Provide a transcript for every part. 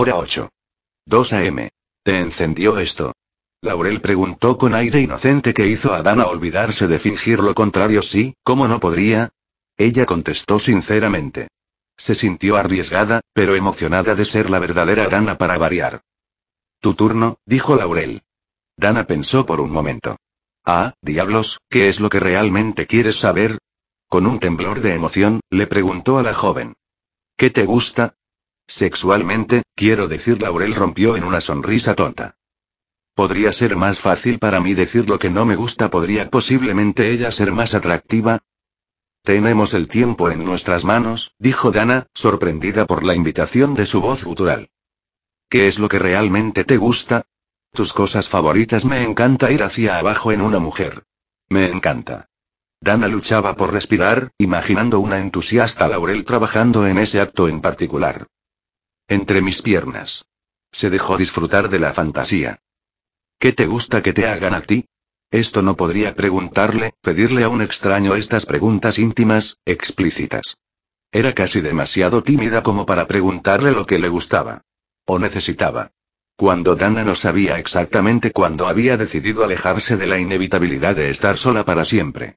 Hora 8. 2 a.m. ¿Te encendió esto? Laurel preguntó con aire inocente que hizo a Dana olvidarse de fingir lo contrario. Sí, ¿cómo no podría? Ella contestó sinceramente. Se sintió arriesgada, pero emocionada de ser la verdadera Dana para variar. Tu turno, dijo Laurel. Dana pensó por un momento. Ah, diablos, ¿qué es lo que realmente quieres saber? Con un temblor de emoción, le preguntó a la joven. ¿Qué te gusta? Sexualmente, quiero decir, Laurel rompió en una sonrisa tonta. Podría ser más fácil para mí decir lo que no me gusta, podría posiblemente ella ser más atractiva. Tenemos el tiempo en nuestras manos, dijo Dana, sorprendida por la invitación de su voz gutural. ¿Qué es lo que realmente te gusta? Tus cosas favoritas me encanta ir hacia abajo en una mujer. Me encanta. Dana luchaba por respirar, imaginando una entusiasta Laurel trabajando en ese acto en particular. Entre mis piernas. Se dejó disfrutar de la fantasía. ¿Qué te gusta que te hagan a ti? Esto no podría preguntarle, pedirle a un extraño estas preguntas íntimas, explícitas. Era casi demasiado tímida como para preguntarle lo que le gustaba. O necesitaba. Cuando Dana no sabía exactamente cuándo había decidido alejarse de la inevitabilidad de estar sola para siempre.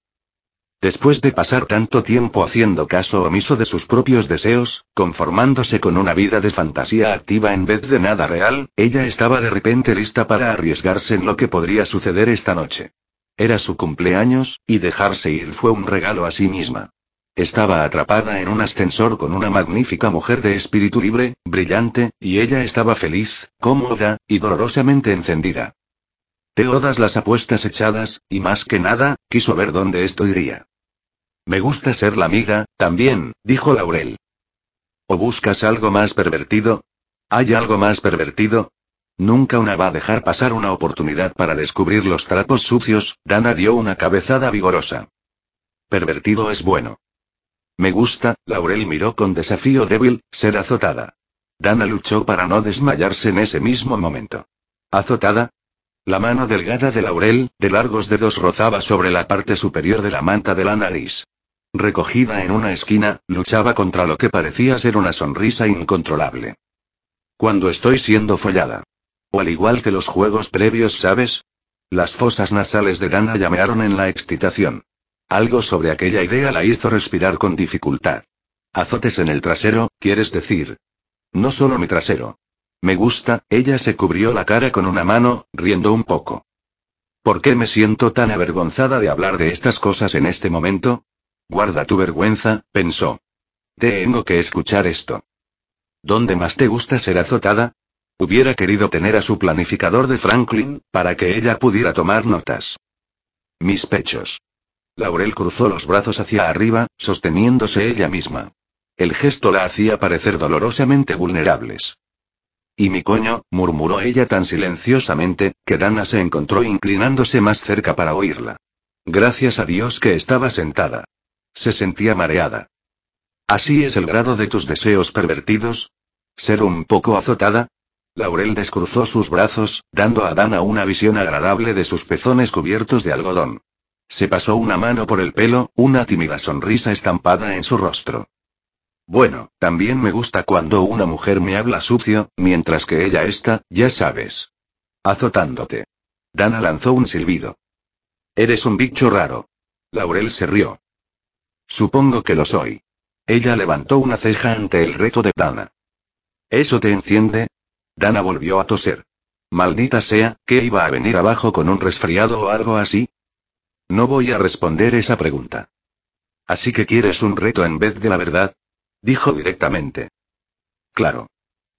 Después de pasar tanto tiempo haciendo caso omiso de sus propios deseos, conformándose con una vida de fantasía activa en vez de nada real, ella estaba de repente lista para arriesgarse en lo que podría suceder esta noche. Era su cumpleaños, y dejarse ir fue un regalo a sí misma. Estaba atrapada en un ascensor con una magnífica mujer de espíritu libre, brillante, y ella estaba feliz, cómoda, y dolorosamente encendida. Todas las apuestas echadas, y más que nada, quiso ver dónde esto iría. Me gusta ser la amiga, también, dijo Laurel. ¿O buscas algo más pervertido? ¿Hay algo más pervertido? Nunca una va a dejar pasar una oportunidad para descubrir los trapos sucios, Dana dio una cabezada vigorosa. Pervertido es bueno. Me gusta, Laurel miró con desafío débil, ser azotada. Dana luchó para no desmayarse en ese mismo momento. ¿Azotada? La mano delgada de Laurel, de largos dedos, rozaba sobre la parte superior de la manta de la nariz. Recogida en una esquina, luchaba contra lo que parecía ser una sonrisa incontrolable. Cuando estoy siendo follada. O al igual que los juegos previos, ¿sabes? Las fosas nasales de Dana llamearon en la excitación. Algo sobre aquella idea la hizo respirar con dificultad. Azotes en el trasero, quieres decir. No solo mi trasero. Me gusta, ella se cubrió la cara con una mano, riendo un poco. ¿Por qué me siento tan avergonzada de hablar de estas cosas en este momento? Guarda tu vergüenza, pensó. Tengo que escuchar esto. ¿Dónde más te gusta ser azotada? Hubiera querido tener a su planificador de Franklin, para que ella pudiera tomar notas. Mis pechos. Laurel cruzó los brazos hacia arriba, sosteniéndose ella misma. El gesto la hacía parecer dolorosamente vulnerables. Y mi coño, murmuró ella tan silenciosamente, que Dana se encontró inclinándose más cerca para oírla. Gracias a Dios que estaba sentada. Se sentía mareada. ¿Así es el grado de tus deseos pervertidos? ¿Ser un poco azotada? Laurel descruzó sus brazos, dando a Dana una visión agradable de sus pezones cubiertos de algodón. Se pasó una mano por el pelo, una tímida sonrisa estampada en su rostro. Bueno, también me gusta cuando una mujer me habla sucio, mientras que ella está, ya sabes. Azotándote. Dana lanzó un silbido. Eres un bicho raro. Laurel se rió. Supongo que lo soy. Ella levantó una ceja ante el reto de Dana. ¿Eso te enciende? Dana volvió a toser. Maldita sea, ¿qué iba a venir abajo con un resfriado o algo así? No voy a responder esa pregunta. Así que quieres un reto en vez de la verdad? Dijo directamente. Claro.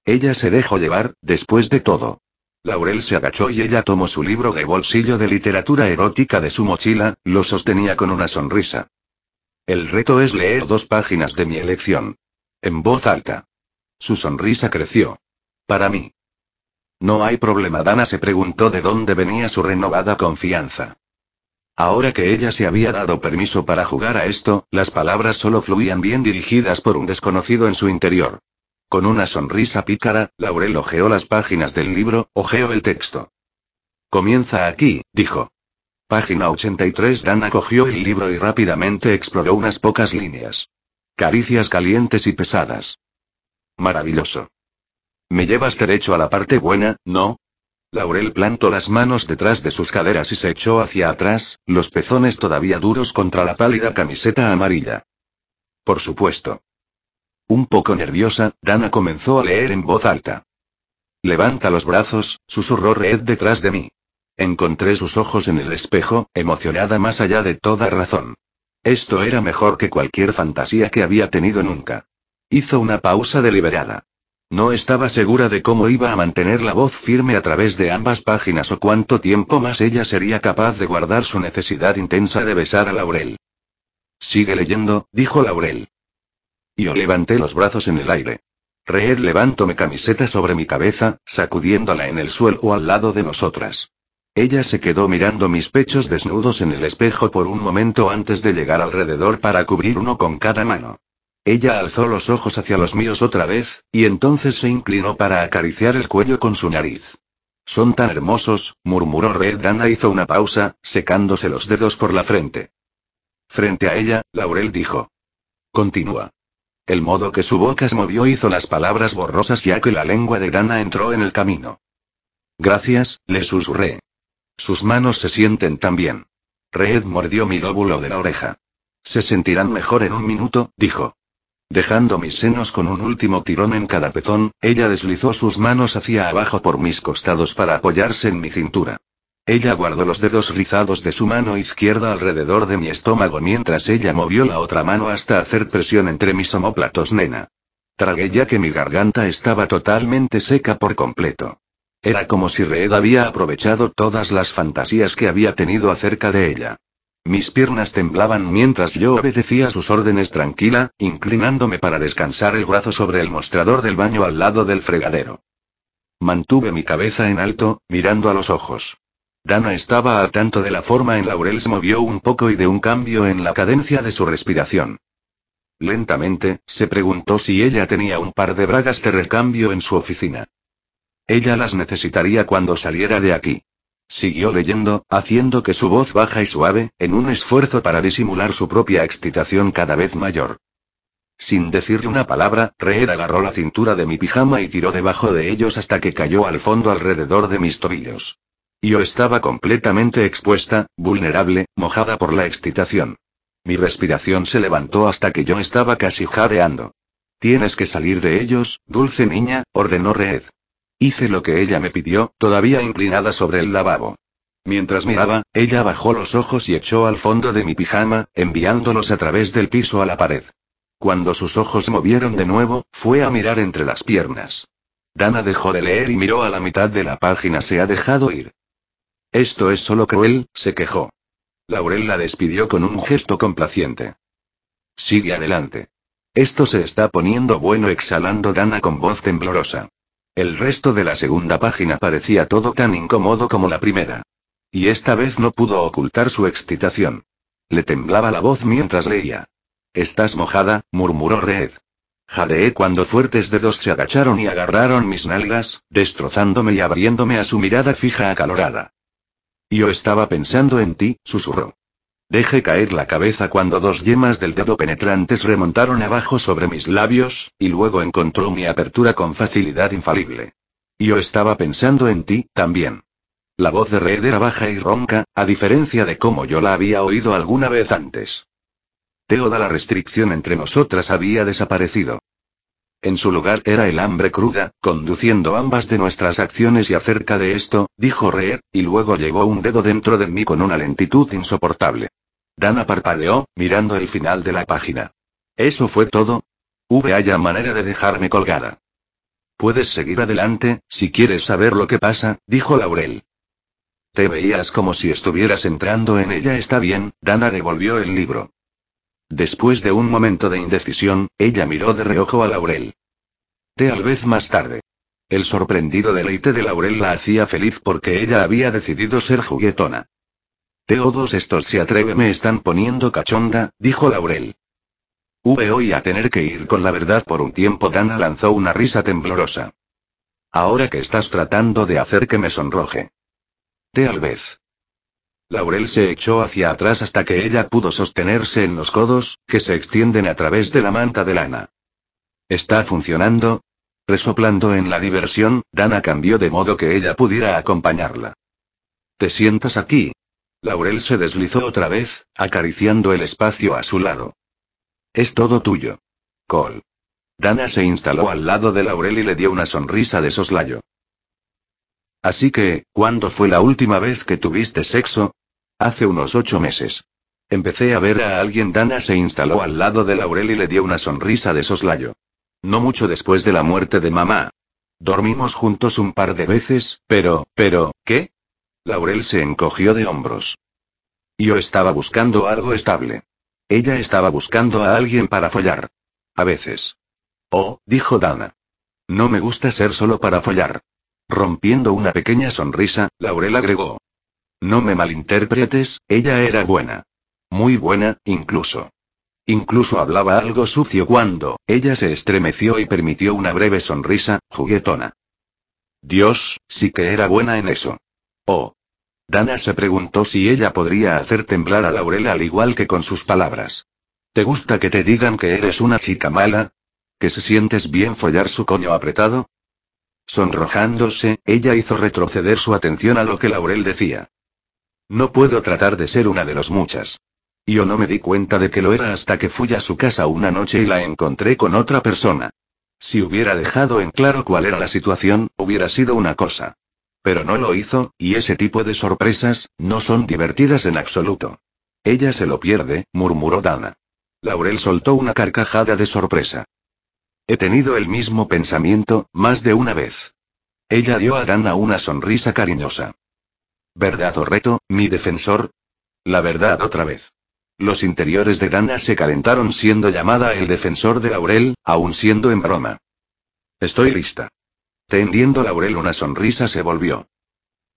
Ella se dejó llevar, después de todo. Laurel se agachó y ella tomó su libro de bolsillo de literatura erótica de su mochila, lo sostenía con una sonrisa. El reto es leer dos páginas de mi elección. En voz alta. Su sonrisa creció. Para mí. No hay problema. Dana se preguntó de dónde venía su renovada confianza. Ahora que ella se había dado permiso para jugar a esto, las palabras solo fluían bien dirigidas por un desconocido en su interior. Con una sonrisa pícara, Laurel ojeó las páginas del libro, ojeó el texto. Comienza aquí, dijo. Página 83 Dana cogió el libro y rápidamente exploró unas pocas líneas. Caricias calientes y pesadas. Maravilloso. Me llevas derecho a la parte buena, ¿no? Laurel plantó las manos detrás de sus caderas y se echó hacia atrás, los pezones todavía duros contra la pálida camiseta amarilla. Por supuesto. Un poco nerviosa, Dana comenzó a leer en voz alta. Levanta los brazos, susurró Red detrás de mí. Encontré sus ojos en el espejo, emocionada más allá de toda razón. Esto era mejor que cualquier fantasía que había tenido nunca. Hizo una pausa deliberada. No estaba segura de cómo iba a mantener la voz firme a través de ambas páginas o cuánto tiempo más ella sería capaz de guardar su necesidad intensa de besar a Laurel. Sigue leyendo, dijo Laurel. Yo levanté los brazos en el aire. Reed levantó mi camiseta sobre mi cabeza, sacudiéndola en el suelo al lado de nosotras. Ella se quedó mirando mis pechos desnudos en el espejo por un momento antes de llegar alrededor para cubrir uno con cada mano. Ella alzó los ojos hacia los míos otra vez, y entonces se inclinó para acariciar el cuello con su nariz. Son tan hermosos, murmuró Red. Hizo una pausa, secándose los dedos por la frente. Frente a ella, Laurel dijo. Continúa. El modo que su boca se movió hizo las palabras borrosas ya que la lengua de Dana entró en el camino. Gracias, le susurré. Sus manos se sienten tan bien. Red mordió mi lóbulo de la oreja. Se sentirán mejor en un minuto, dijo. Dejando mis senos con un último tirón en cada pezón, ella deslizó sus manos hacia abajo por mis costados para apoyarse en mi cintura. Ella guardó los dedos rizados de su mano izquierda alrededor de mi estómago mientras ella movió la otra mano hasta hacer presión entre mis omóplatos nena. Tragué ya que mi garganta estaba totalmente seca por completo. Era como si Reed había aprovechado todas las fantasías que había tenido acerca de ella. Mis piernas temblaban mientras yo obedecía sus órdenes tranquila, inclinándome para descansar el brazo sobre el mostrador del baño al lado del fregadero. Mantuve mi cabeza en alto, mirando a los ojos. Dana estaba al tanto de la forma en Laurel se movió un poco y de un cambio en la cadencia de su respiración. Lentamente, se preguntó si ella tenía un par de bragas de recambio en su oficina. Ella las necesitaría cuando saliera de aquí. Siguió leyendo, haciendo que su voz baja y suave, en un esfuerzo para disimular su propia excitación cada vez mayor. Sin decirle una palabra, Reer agarró la cintura de mi pijama y tiró debajo de ellos hasta que cayó al fondo alrededor de mis tobillos. Yo estaba completamente expuesta, vulnerable, mojada por la excitación. Mi respiración se levantó hasta que yo estaba casi jadeando. Tienes que salir de ellos, dulce niña, ordenó Reed. Hice lo que ella me pidió, todavía inclinada sobre el lavabo. Mientras miraba, ella bajó los ojos y echó al fondo de mi pijama, enviándolos a través del piso a la pared. Cuando sus ojos movieron de nuevo, fue a mirar entre las piernas. Dana dejó de leer y miró a la mitad de la página. Se ha dejado ir. Esto es solo cruel, se quejó. Laurel la despidió con un gesto complaciente. Sigue adelante. Esto se está poniendo bueno, exhalando Dana con voz temblorosa. El resto de la segunda página parecía todo tan incómodo como la primera. Y esta vez no pudo ocultar su excitación. Le temblaba la voz mientras leía. Estás mojada, murmuró Red. Jadeé cuando fuertes dedos se agacharon y agarraron mis nalgas, destrozándome y abriéndome a su mirada fija acalorada. Yo estaba pensando en ti, susurró. Dejé caer la cabeza cuando dos yemas del dedo penetrantes remontaron abajo sobre mis labios, y luego encontró mi apertura con facilidad infalible. Yo estaba pensando en ti, también. La voz de Red era baja y ronca, a diferencia de cómo yo la había oído alguna vez antes. Teoda la restricción entre nosotras había desaparecido. En su lugar era el hambre cruda, conduciendo ambas de nuestras acciones y acerca de esto, dijo Red, y luego llevó un dedo dentro de mí con una lentitud insoportable. Dana parpadeó, mirando el final de la página. ¿Eso fue todo? V haya manera de dejarme colgada. Puedes seguir adelante, si quieres saber lo que pasa, dijo Laurel. Te veías como si estuvieras entrando en ella. Está bien, Dana devolvió el libro. Después de un momento de indecisión, ella miró de reojo a Laurel. Tal vez más tarde. El sorprendido deleite de Laurel la hacía feliz porque ella había decidido ser juguetona. Todos estos se atreve me están poniendo cachonda, dijo Laurel. Voy a tener que ir con la verdad por un tiempo. Dana lanzó una risa temblorosa. Ahora que estás tratando de hacer que me sonroje. Tal vez. Laurel se echó hacia atrás hasta que ella pudo sostenerse en los codos, que se extienden a través de la manta de lana. ¿Está funcionando? Resoplando en la diversión, Dana cambió de modo que ella pudiera acompañarla. ¿Te sientas aquí? Laurel se deslizó otra vez, acariciando el espacio a su lado. Es todo tuyo. Cole. Dana se instaló al lado de Laurel y le dio una sonrisa de soslayo. Así que, ¿cuándo fue la última vez que tuviste sexo? Hace unos ocho meses. Empecé a ver a alguien. Dana se instaló al lado de Laurel y le dio una sonrisa de soslayo. No mucho después de la muerte de mamá. Dormimos juntos un par de veces, pero, pero, ¿qué? Laurel se encogió de hombros. Yo estaba buscando algo estable. Ella estaba buscando a alguien para follar. A veces. Oh, dijo Dana. No me gusta ser solo para follar. Rompiendo una pequeña sonrisa, Laurel agregó. No me malinterpretes, ella era buena. Muy buena, incluso. Incluso hablaba algo sucio cuando, ella se estremeció y permitió una breve sonrisa, juguetona. Dios, sí que era buena en eso. Oh. Dana se preguntó si ella podría hacer temblar a Laurel al igual que con sus palabras. ¿Te gusta que te digan que eres una chica mala? ¿Que se sientes bien follar su coño apretado? Sonrojándose, ella hizo retroceder su atención a lo que Laurel decía. No puedo tratar de ser una de los muchas. Yo no me di cuenta de que lo era hasta que fui a su casa una noche y la encontré con otra persona. Si hubiera dejado en claro cuál era la situación, hubiera sido una cosa. Pero no lo hizo, y ese tipo de sorpresas, no son divertidas en absoluto. Ella se lo pierde, murmuró Dana. Laurel soltó una carcajada de sorpresa. He tenido el mismo pensamiento, más de una vez. Ella dio a Dana una sonrisa cariñosa. ¿Verdad o reto, mi defensor? La verdad otra vez. Los interiores de Dana se calentaron siendo llamada el defensor de Laurel, aun siendo en broma. Estoy lista. Tendiendo Laurel una sonrisa se volvió.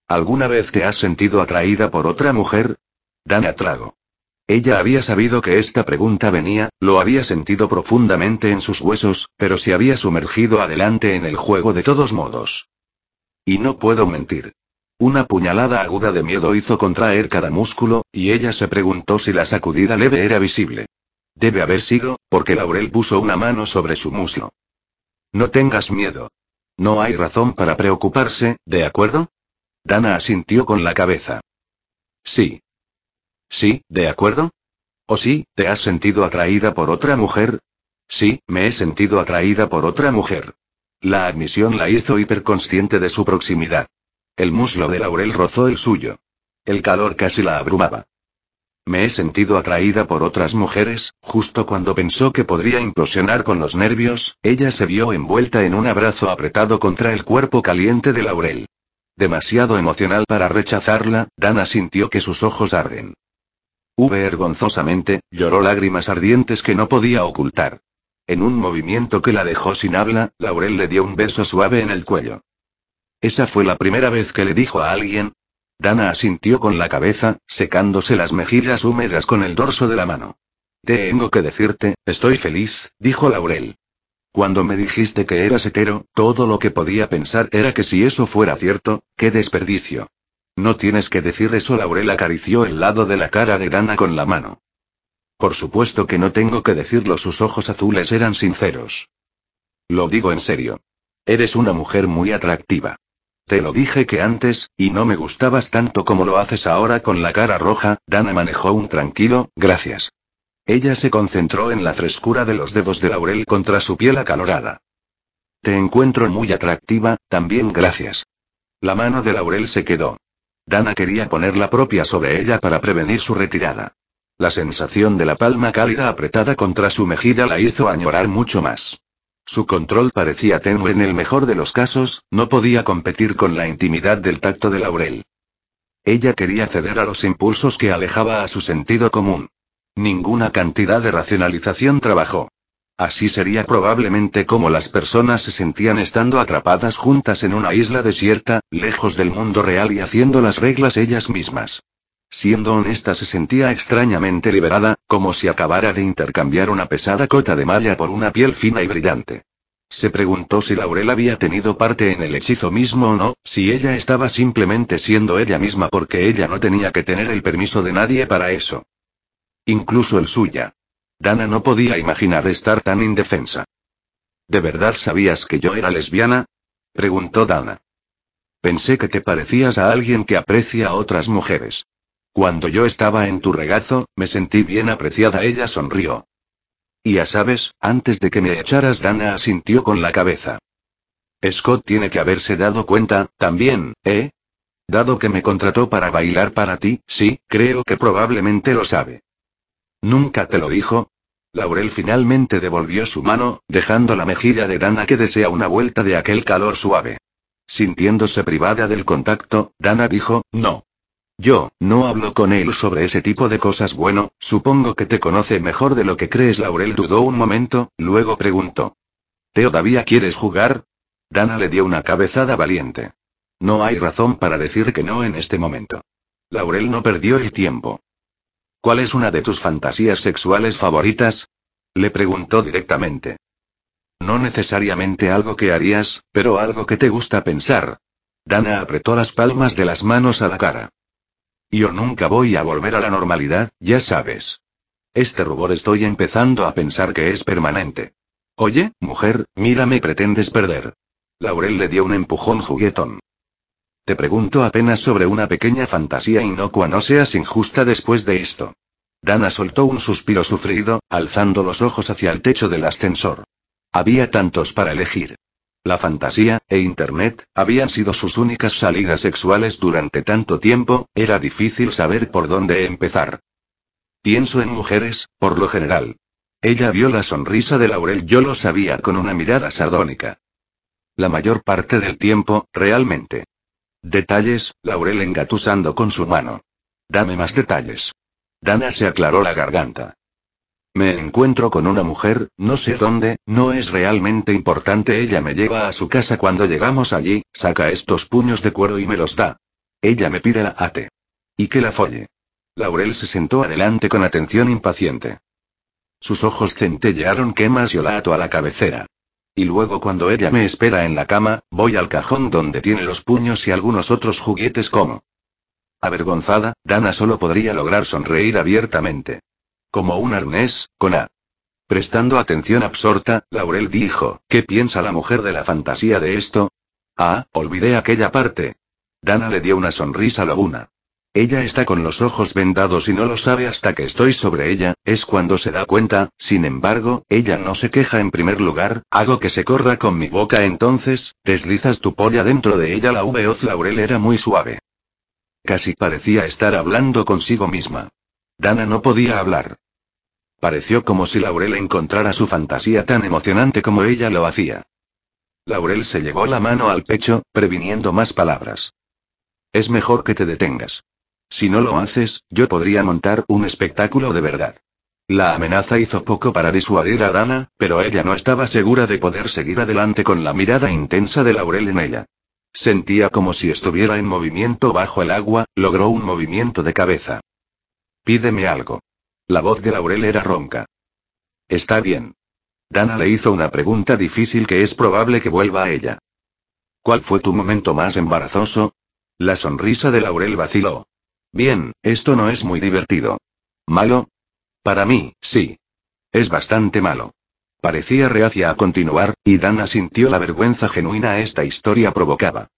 ¿Alguna vez te has sentido atraída por otra mujer? Dana trago. Ella había sabido que esta pregunta venía, lo había sentido profundamente en sus huesos, pero se había sumergido adelante en el juego de todos modos. Y no puedo mentir. Una puñalada aguda de miedo hizo contraer cada músculo, y ella se preguntó si la sacudida leve era visible. Debe haber sido, porque Laurel puso una mano sobre su muslo. No tengas miedo. No hay razón para preocuparse, ¿de acuerdo? Dana asintió con la cabeza. Sí. Sí, ¿de acuerdo? ¿O sí, te has sentido atraída por otra mujer? Sí, me he sentido atraída por otra mujer. La admisión la hizo hiperconsciente de su proximidad. El muslo de Laurel rozó el suyo. El calor casi la abrumaba. Me he sentido atraída por otras mujeres, justo cuando pensó que podría implosionar con los nervios, ella se vio envuelta en un abrazo apretado contra el cuerpo caliente de Laurel. Demasiado emocional para rechazarla, Dana sintió que sus ojos arden. Vergonzosamente, lloró lágrimas ardientes que no podía ocultar. En un movimiento que la dejó sin habla, Laurel le dio un beso suave en el cuello. Esa fue la primera vez que le dijo a alguien. Dana asintió con la cabeza, secándose las mejillas húmedas con el dorso de la mano. Tengo que decirte, estoy feliz, dijo Laurel. Cuando me dijiste que eras hetero, todo lo que podía pensar era que si eso fuera cierto, qué desperdicio. No tienes que decir eso. Laurel acarició el lado de la cara de Dana con la mano. Por supuesto que no tengo que decirlo. Sus ojos azules eran sinceros. Lo digo en serio. Eres una mujer muy atractiva. Te lo dije que antes, y no me gustabas tanto como lo haces ahora con la cara roja, Dana manejó un tranquilo, gracias. Ella se concentró en la frescura de los dedos de Laurel contra su piel acalorada. Te encuentro muy atractiva, también gracias. La mano de Laurel se quedó. Dana quería poner la propia sobre ella para prevenir su retirada. La sensación de la palma cálida apretada contra su mejilla la hizo añorar mucho más. Su control parecía tenue en el mejor de los casos, no podía competir con la intimidad del tacto de Laurel. Ella quería ceder a los impulsos que alejaba a su sentido común. Ninguna cantidad de racionalización trabajó. Así sería probablemente como las personas se sentían estando atrapadas juntas en una isla desierta, lejos del mundo real y haciendo las reglas ellas mismas. Siendo honesta se sentía extrañamente liberada, como si acabara de intercambiar una pesada cota de malla por una piel fina y brillante. Se preguntó si Laurel había tenido parte en el hechizo mismo o no, si ella estaba simplemente siendo ella misma porque ella no tenía que tener el permiso de nadie para eso. Incluso el suya. Dana no podía imaginar estar tan indefensa. ¿De verdad sabías que yo era lesbiana? preguntó Dana. Pensé que te parecías a alguien que aprecia a otras mujeres. Cuando yo estaba en tu regazo, me sentí bien apreciada. Ella sonrió. Y ya sabes, antes de que me echaras, Dana asintió con la cabeza. Scott tiene que haberse dado cuenta, también, ¿eh? Dado que me contrató para bailar para ti, sí, creo que probablemente lo sabe. ¿Nunca te lo dijo? Laurel finalmente devolvió su mano, dejando la mejilla de Dana que desea una vuelta de aquel calor suave. Sintiéndose privada del contacto, Dana dijo, no. Yo, no hablo con él sobre ese tipo de cosas. Bueno, supongo que te conoce mejor de lo que crees. Laurel dudó un momento, luego preguntó. ¿Todavía quieres jugar? Dana le dio una cabezada valiente. No hay razón para decir que no en este momento. Laurel no perdió el tiempo. ¿Cuál es una de tus fantasías sexuales favoritas? Le preguntó directamente. No necesariamente algo que harías, pero algo que te gusta pensar. Dana apretó las palmas de las manos a la cara. Yo nunca voy a volver a la normalidad, ya sabes. Este rubor estoy empezando a pensar que es permanente. Oye, mujer, mírame, pretendes perder. Laurel le dio un empujón juguetón. Te pregunto apenas sobre una pequeña fantasía inocua, no seas injusta después de esto. Dana soltó un suspiro sufrido, alzando los ojos hacia el techo del ascensor. Había tantos para elegir. La fantasía, e Internet, habían sido sus únicas salidas sexuales durante tanto tiempo, era difícil saber por dónde empezar. Pienso en mujeres, por lo general. Ella vio la sonrisa de Laurel, yo lo sabía con una mirada sardónica. La mayor parte del tiempo, realmente. Detalles, Laurel engatusando con su mano. Dame más detalles. Dana se aclaró la garganta. Me encuentro con una mujer, no sé dónde, no es realmente importante. Ella me lleva a su casa cuando llegamos allí, saca estos puños de cuero y me los da. Ella me pide la ate. Y que la folle. Laurel se sentó adelante con atención impaciente. Sus ojos centellearon quemas y olato a la cabecera. Y luego cuando ella me espera en la cama, voy al cajón donde tiene los puños y algunos otros juguetes como. Avergonzada, Dana solo podría lograr sonreír abiertamente. Como un arnés, con A. Prestando atención absorta, Laurel dijo, ¿qué piensa la mujer de la fantasía de esto? Ah, olvidé aquella parte. Dana le dio una sonrisa lobuna. Ella está con los ojos vendados y no lo sabe hasta que estoy sobre ella, es cuando se da cuenta, sin embargo, ella no se queja en primer lugar, hago que se corra con mi boca entonces, deslizas tu polla dentro de ella la voz Laurel era muy suave. Casi parecía estar hablando consigo misma. Dana no podía hablar. Pareció como si Laurel encontrara su fantasía tan emocionante como ella lo hacía. Laurel se llevó la mano al pecho, previniendo más palabras. Es mejor que te detengas. Si no lo haces, yo podría montar un espectáculo de verdad. La amenaza hizo poco para disuadir a Dana, pero ella no estaba segura de poder seguir adelante con la mirada intensa de Laurel en ella. Sentía como si estuviera en movimiento bajo el agua, logró un movimiento de cabeza. Pídeme algo. La voz de Laurel era ronca. Está bien. Dana le hizo una pregunta difícil que es probable que vuelva a ella. ¿Cuál fue tu momento más embarazoso? La sonrisa de Laurel vaciló. Bien, esto no es muy divertido. ¿Malo? Para mí, sí. Es bastante malo. Parecía reacia a continuar, y Dana sintió la vergüenza genuina esta historia provocaba.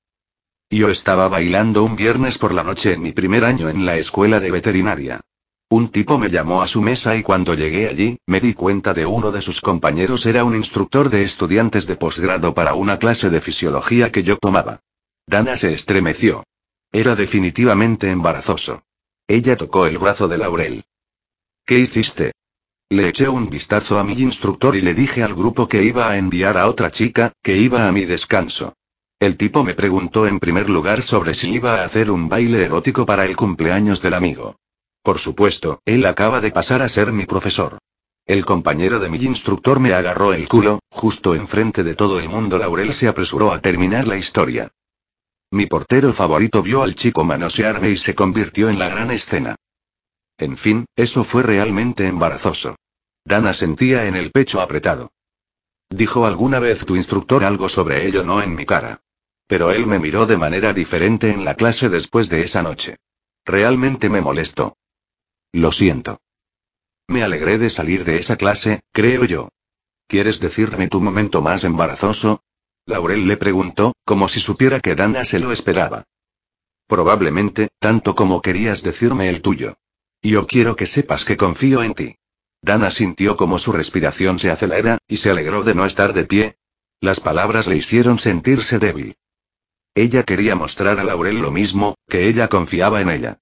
Yo estaba bailando un viernes por la noche en mi primer año en la escuela de veterinaria. Un tipo me llamó a su mesa y cuando llegué allí, me di cuenta de uno de sus compañeros era un instructor de estudiantes de posgrado para una clase de fisiología que yo tomaba. Dana se estremeció. Era definitivamente embarazoso. Ella tocó el brazo de Laurel. ¿Qué hiciste? Le eché un vistazo a mi instructor y le dije al grupo que iba a enviar a otra chica, que iba a mi descanso. El tipo me preguntó en primer lugar sobre si iba a hacer un baile erótico para el cumpleaños del amigo. Por supuesto, él acaba de pasar a ser mi profesor. El compañero de mi instructor me agarró el culo, justo enfrente de todo el mundo. Laurel se apresuró a terminar la historia. Mi portero favorito vio al chico manosearme y se convirtió en la gran escena. En fin, eso fue realmente embarazoso. Dana sentía en el pecho apretado. ¿Dijo alguna vez tu instructor algo sobre ello no en mi cara? Pero él me miró de manera diferente en la clase después de esa noche. Realmente me molestó. Lo siento. Me alegré de salir de esa clase, creo yo. ¿Quieres decirme tu momento más embarazoso? Laurel le preguntó, como si supiera que Dana se lo esperaba. Probablemente, tanto como querías decirme el tuyo. Yo quiero que sepas que confío en ti. Dana sintió como su respiración se acelera, y se alegró de no estar de pie. Las palabras le hicieron sentirse débil. Ella quería mostrar a Laurel lo mismo, que ella confiaba en ella.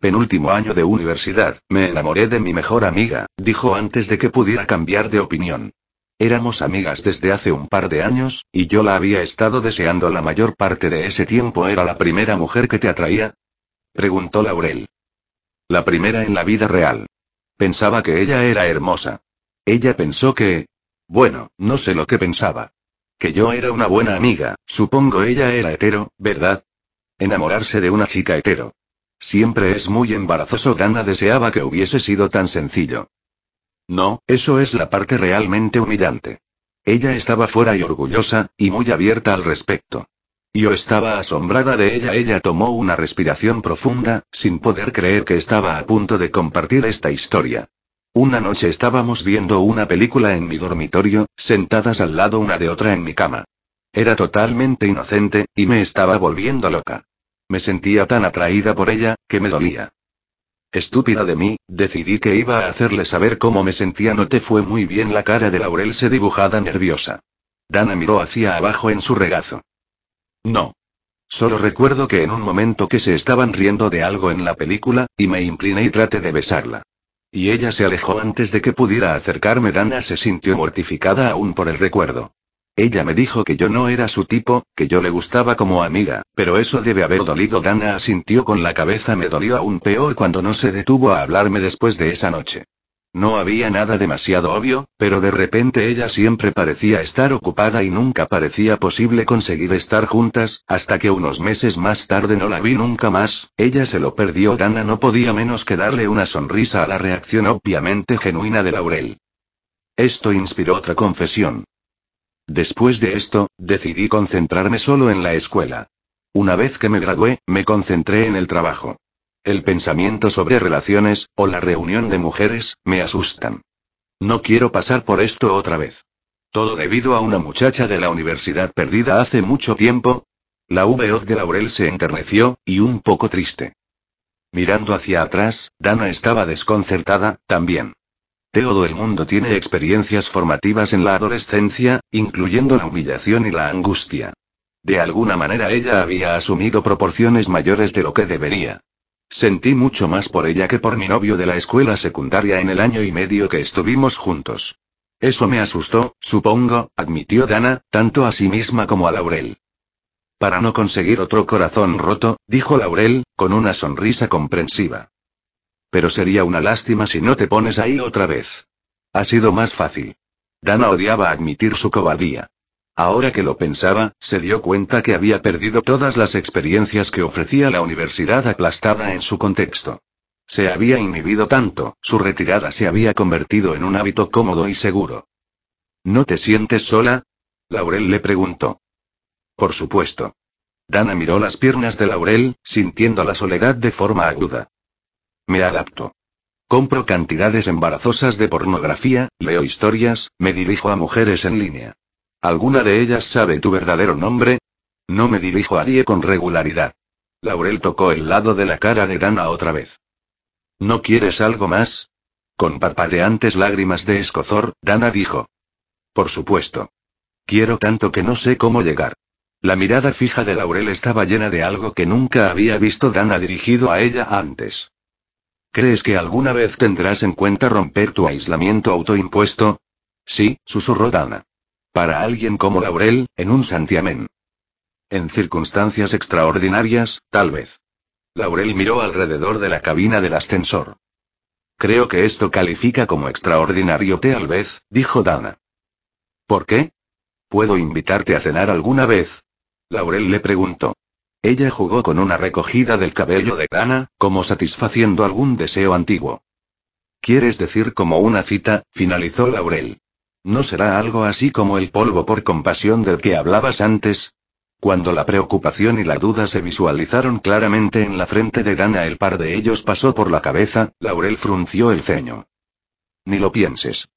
Penúltimo año de universidad, me enamoré de mi mejor amiga, dijo antes de que pudiera cambiar de opinión. Éramos amigas desde hace un par de años, y yo la había estado deseando la mayor parte de ese tiempo. ¿Era la primera mujer que te atraía? Preguntó Laurel. La primera en la vida real. Pensaba que ella era hermosa. Ella pensó que... Bueno, no sé lo que pensaba. Que yo era una buena amiga, supongo ella era hetero, ¿verdad? Enamorarse de una chica hetero. Siempre es muy embarazoso. Dana deseaba que hubiese sido tan sencillo. No, eso es la parte realmente humillante. Ella estaba fuera y orgullosa, y muy abierta al respecto. Yo estaba asombrada de ella. Ella tomó una respiración profunda, sin poder creer que estaba a punto de compartir esta historia. Una noche estábamos viendo una película en mi dormitorio, sentadas al lado una de otra en mi cama. Era totalmente inocente, y me estaba volviendo loca. Me sentía tan atraída por ella, que me dolía. Estúpida de mí, decidí que iba a hacerle saber cómo me sentía. No te fue muy bien la cara de Laurel se dibujada nerviosa. Dana miró hacia abajo en su regazo. No. Solo recuerdo que en un momento que se estaban riendo de algo en la película, y me incliné y traté de besarla. Y ella se alejó antes de que pudiera acercarme. Dana se sintió mortificada aún por el recuerdo. Ella me dijo que yo no era su tipo, que yo le gustaba como amiga, pero eso debe haber dolido. Dana asintió con la cabeza. Me dolió aún peor cuando no se detuvo a hablarme después de esa noche. No había nada demasiado obvio, pero de repente ella siempre parecía estar ocupada y nunca parecía posible conseguir estar juntas, hasta que unos meses más tarde no la vi nunca más, ella se lo perdió. Dana no podía menos que darle una sonrisa a la reacción obviamente genuina de Laurel. Esto inspiró otra confesión. Después de esto, decidí concentrarme solo en la escuela. Una vez que me gradué, me concentré en el trabajo. El pensamiento sobre relaciones, o la reunión de mujeres, me asustan. No quiero pasar por esto otra vez. Todo debido a una muchacha de la universidad perdida hace mucho tiempo. La voz de Laurel se enterneció, y un poco triste. Mirando hacia atrás, Dana estaba desconcertada, también. Todo el mundo tiene experiencias formativas en la adolescencia, incluyendo la humillación y la angustia. De alguna manera ella había asumido proporciones mayores de lo que debería. Sentí mucho más por ella que por mi novio de la escuela secundaria en el año y medio que estuvimos juntos. Eso me asustó, supongo, admitió Dana, tanto a sí misma como a Laurel. Para no conseguir otro corazón roto, dijo Laurel, con una sonrisa comprensiva. Pero sería una lástima si no te pones ahí otra vez. Ha sido más fácil. Dana odiaba admitir su cobardía. Ahora que lo pensaba, se dio cuenta que había perdido todas las experiencias que ofrecía la universidad aplastada en su contexto. Se había inhibido tanto, su retirada se había convertido en un hábito cómodo y seguro. ¿No te sientes sola? Laurel le preguntó. Por supuesto. Dana miró las piernas de Laurel, sintiendo la soledad de forma aguda. Me adapto. Compro cantidades embarazosas de pornografía, leo historias, me dirijo a mujeres en línea. ¿Alguna de ellas sabe tu verdadero nombre? No me dirijo a nadie con regularidad. Laurel tocó el lado de la cara de Dana otra vez. ¿No quieres algo más? Con parpadeantes lágrimas de escozor, Dana dijo. Por supuesto. Quiero tanto que no sé cómo llegar. La mirada fija de Laurel estaba llena de algo que nunca había visto Dana dirigido a ella antes. ¿Crees que alguna vez tendrás en cuenta romper tu aislamiento autoimpuesto? Sí, susurró Dana. Para alguien como Laurel, en un santiamén. En circunstancias extraordinarias, tal vez. Laurel miró alrededor de la cabina del ascensor. Creo que esto califica como extraordinario tal vez, dijo Dana. ¿Por qué? ¿Puedo invitarte a cenar alguna vez? Laurel le preguntó. Ella jugó con una recogida del cabello de Dana, como satisfaciendo algún deseo antiguo. ¿Quieres decir como una cita? finalizó Laurel. ¿No será algo así como el polvo por compasión del que hablabas antes? Cuando la preocupación y la duda se visualizaron claramente en la frente de Dana, el par de ellos pasó por la cabeza, Laurel frunció el ceño. Ni lo pienses.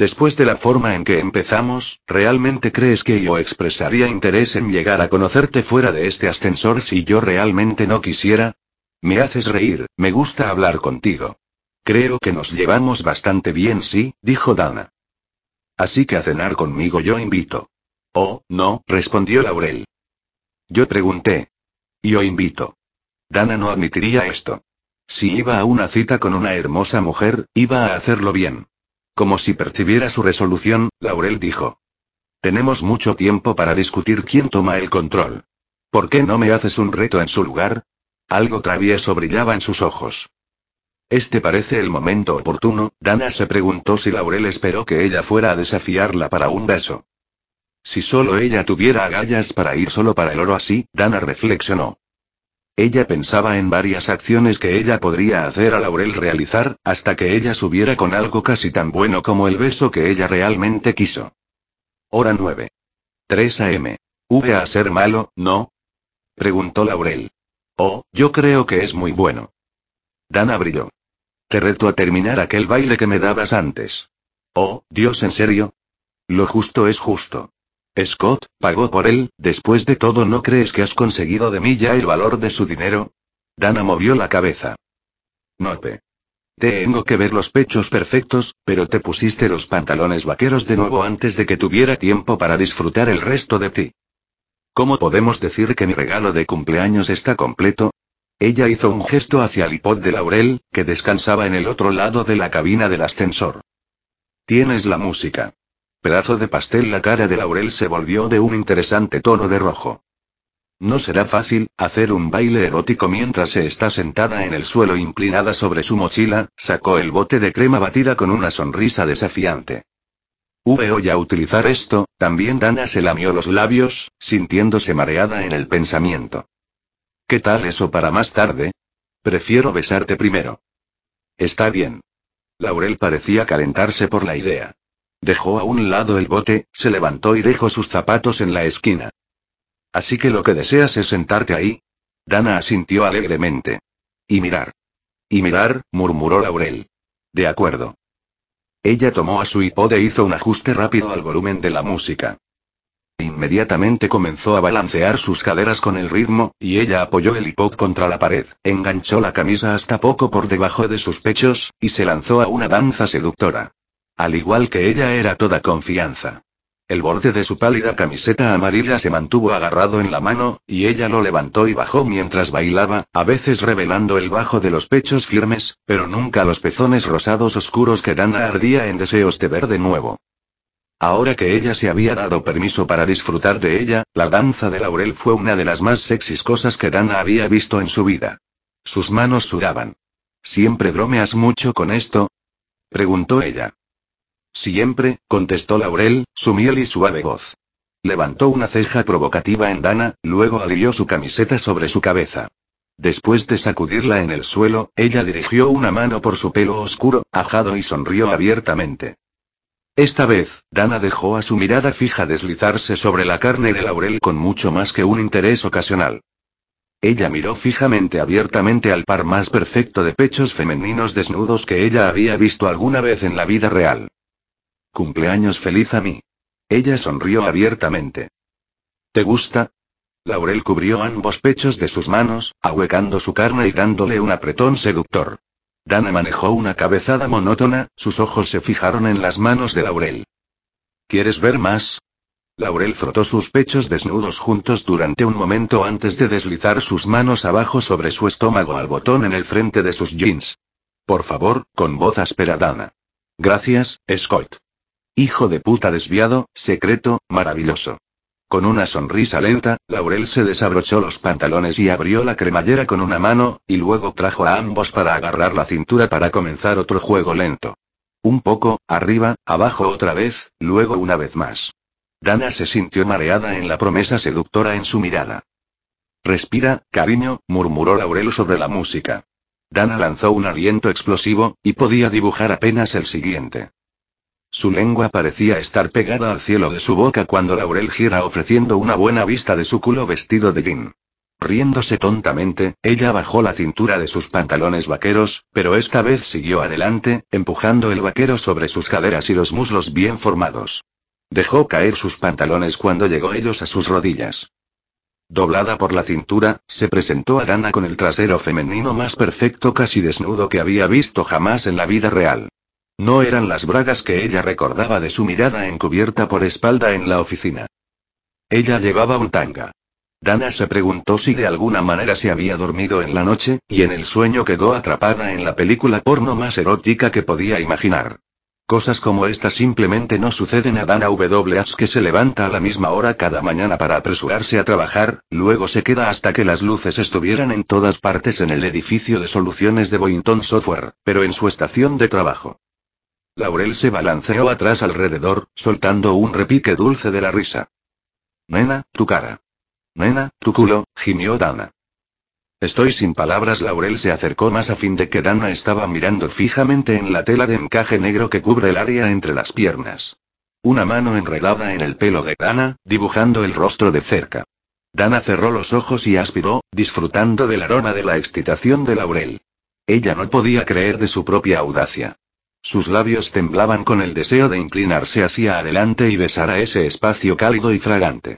Después de la forma en que empezamos, ¿realmente crees que yo expresaría interés en llegar a conocerte fuera de este ascensor si yo realmente no quisiera? Me haces reír, me gusta hablar contigo. Creo que nos llevamos bastante bien, sí, dijo Dana. Así que a cenar conmigo yo invito. Oh, no, respondió Laurel. Yo pregunté. Yo invito. Dana no admitiría esto. Si iba a una cita con una hermosa mujer, iba a hacerlo bien. Como si percibiera su resolución, Laurel dijo. Tenemos mucho tiempo para discutir quién toma el control. ¿Por qué no me haces un reto en su lugar? Algo travieso brillaba en sus ojos. Este parece el momento oportuno, Dana se preguntó si Laurel esperó que ella fuera a desafiarla para un beso. Si solo ella tuviera agallas para ir solo para el oro así, Dana reflexionó. Ella pensaba en varias acciones que ella podría hacer a Laurel realizar, hasta que ella subiera con algo casi tan bueno como el beso que ella realmente quiso. Hora 9. 3 a.m. ¿V a ser malo, no? Preguntó Laurel. Oh, yo creo que es muy bueno. Dana brilló. Te reto a terminar aquel baile que me dabas antes. Oh, Dios, ¿en serio? Lo justo es justo. Scott, pagó por él, después de todo, ¿no crees que has conseguido de mí ya el valor de su dinero? Dana movió la cabeza. Nope. Tengo que ver los pechos perfectos, pero te pusiste los pantalones vaqueros de nuevo antes de que tuviera tiempo para disfrutar el resto de ti. ¿Cómo podemos decir que mi regalo de cumpleaños está completo? Ella hizo un gesto hacia el iPod de Laurel, que descansaba en el otro lado de la cabina del ascensor. Tienes la música. Pedazo de pastel, la cara de Laurel se volvió de un interesante tono de rojo. No será fácil, hacer un baile erótico mientras se está sentada en el suelo inclinada sobre su mochila, sacó el bote de crema batida con una sonrisa desafiante. Voy a utilizar esto, también Dana se lamió los labios, sintiéndose mareada en el pensamiento. ¿Qué tal eso para más tarde? Prefiero besarte primero. Está bien. Laurel parecía calentarse por la idea. Dejó a un lado el bote, se levantó y dejó sus zapatos en la esquina. Así que lo que deseas es sentarte ahí. Dana asintió alegremente. Y mirar. Y mirar, murmuró Laurel. De acuerdo. Ella tomó a su iPod e hizo un ajuste rápido al volumen de la música. Inmediatamente comenzó a balancear sus caderas con el ritmo, y ella apoyó el iPod contra la pared, enganchó la camisa hasta poco por debajo de sus pechos, y se lanzó a una danza seductora. Al igual que ella era toda confianza. El borde de su pálida camiseta amarilla se mantuvo agarrado en la mano, y ella lo levantó y bajó mientras bailaba, a veces revelando el bajo de los pechos firmes, pero nunca los pezones rosados oscuros que Dana ardía en deseos de ver de nuevo. Ahora que ella se había dado permiso para disfrutar de ella, la danza de Laurel fue una de las más sexys cosas que Dana había visto en su vida. Sus manos sudaban. ¿Siempre bromeas mucho con esto? preguntó ella. Siempre, contestó Laurel, su miel y suave voz. Levantó una ceja provocativa en Dana, luego alivió su camiseta sobre su cabeza. Después de sacudirla en el suelo, ella dirigió una mano por su pelo oscuro, ajado y sonrió abiertamente. Esta vez, Dana dejó a su mirada fija deslizarse sobre la carne de Laurel con mucho más que un interés ocasional. Ella miró fijamente abiertamente al par más perfecto de pechos femeninos desnudos que ella había visto alguna vez en la vida real. Cumpleaños feliz a mí. Ella sonrió abiertamente. ¿Te gusta? Laurel cubrió ambos pechos de sus manos, ahuecando su carne y dándole un apretón seductor. Dana manejó una cabezada monótona, sus ojos se fijaron en las manos de Laurel. ¿Quieres ver más? Laurel frotó sus pechos desnudos juntos durante un momento antes de deslizar sus manos abajo sobre su estómago al botón en el frente de sus jeans. Por favor, con voz áspera Dana. Gracias, Scott. Hijo de puta desviado, secreto, maravilloso. Con una sonrisa lenta, Laurel se desabrochó los pantalones y abrió la cremallera con una mano, y luego trajo a ambos para agarrar la cintura para comenzar otro juego lento. Un poco, arriba, abajo otra vez, luego una vez más. Dana se sintió mareada en la promesa seductora en su mirada. Respira, cariño, murmuró Laurel sobre la música. Dana lanzó un aliento explosivo, y podía dibujar apenas el siguiente. Su lengua parecía estar pegada al cielo de su boca cuando Laurel gira ofreciendo una buena vista de su culo vestido de jean. Riéndose tontamente, ella bajó la cintura de sus pantalones vaqueros, pero esta vez siguió adelante, empujando el vaquero sobre sus caderas y los muslos bien formados. Dejó caer sus pantalones cuando llegó ellos a sus rodillas. Doblada por la cintura, se presentó a Dana con el trasero femenino más perfecto casi desnudo que había visto jamás en la vida real. No eran las bragas que ella recordaba de su mirada encubierta por espalda en la oficina. Ella llevaba un tanga. Dana se preguntó si de alguna manera se había dormido en la noche, y en el sueño quedó atrapada en la película porno más erótica que podía imaginar. Cosas como esta simplemente no suceden a Dana W. que se levanta a la misma hora cada mañana para apresurarse a trabajar, luego se queda hasta que las luces estuvieran en todas partes en el edificio de soluciones de Boynton Software, pero en su estación de trabajo. Laurel se balanceó atrás alrededor, soltando un repique dulce de la risa. Nena, tu cara. Nena, tu culo, gimió Dana. Estoy sin palabras. Laurel se acercó más a fin de que Dana estaba mirando fijamente en la tela de encaje negro que cubre el área entre las piernas. Una mano enredada en el pelo de Dana, dibujando el rostro de cerca. Dana cerró los ojos y aspiró, disfrutando del aroma de la excitación de Laurel. Ella no podía creer de su propia audacia. Sus labios temblaban con el deseo de inclinarse hacia adelante y besar a ese espacio cálido y fragante.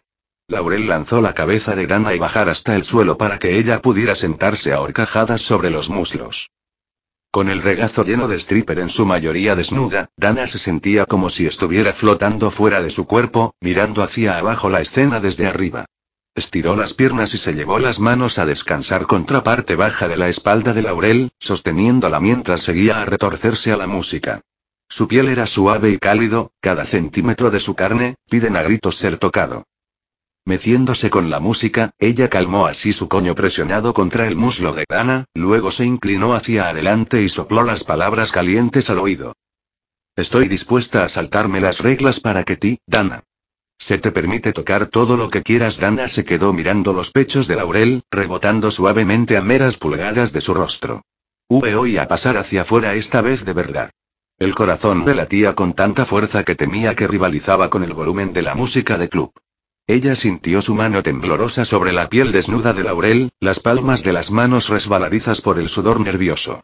Laurel lanzó la cabeza de Dana y bajar hasta el suelo para que ella pudiera sentarse a horcajadas sobre los muslos. Con el regazo lleno de stripper en su mayoría desnuda, Dana se sentía como si estuviera flotando fuera de su cuerpo, mirando hacia abajo la escena desde arriba. Estiró las piernas y se llevó las manos a descansar contra parte baja de la espalda de Laurel, sosteniéndola mientras seguía a retorcerse a la música. Su piel era suave y cálido, cada centímetro de su carne, piden a gritos ser tocado. Meciéndose con la música, ella calmó así su coño presionado contra el muslo de Dana, luego se inclinó hacia adelante y sopló las palabras calientes al oído. Estoy dispuesta a saltarme las reglas para que ti, Dana. Se te permite tocar todo lo que quieras. Dana se quedó mirando los pechos de Laurel, rebotando suavemente a meras pulgadas de su rostro. Hube a pasar hacia afuera esta vez de verdad. El corazón le latía con tanta fuerza que temía que rivalizaba con el volumen de la música de club. Ella sintió su mano temblorosa sobre la piel desnuda de Laurel, las palmas de las manos resbaladizas por el sudor nervioso.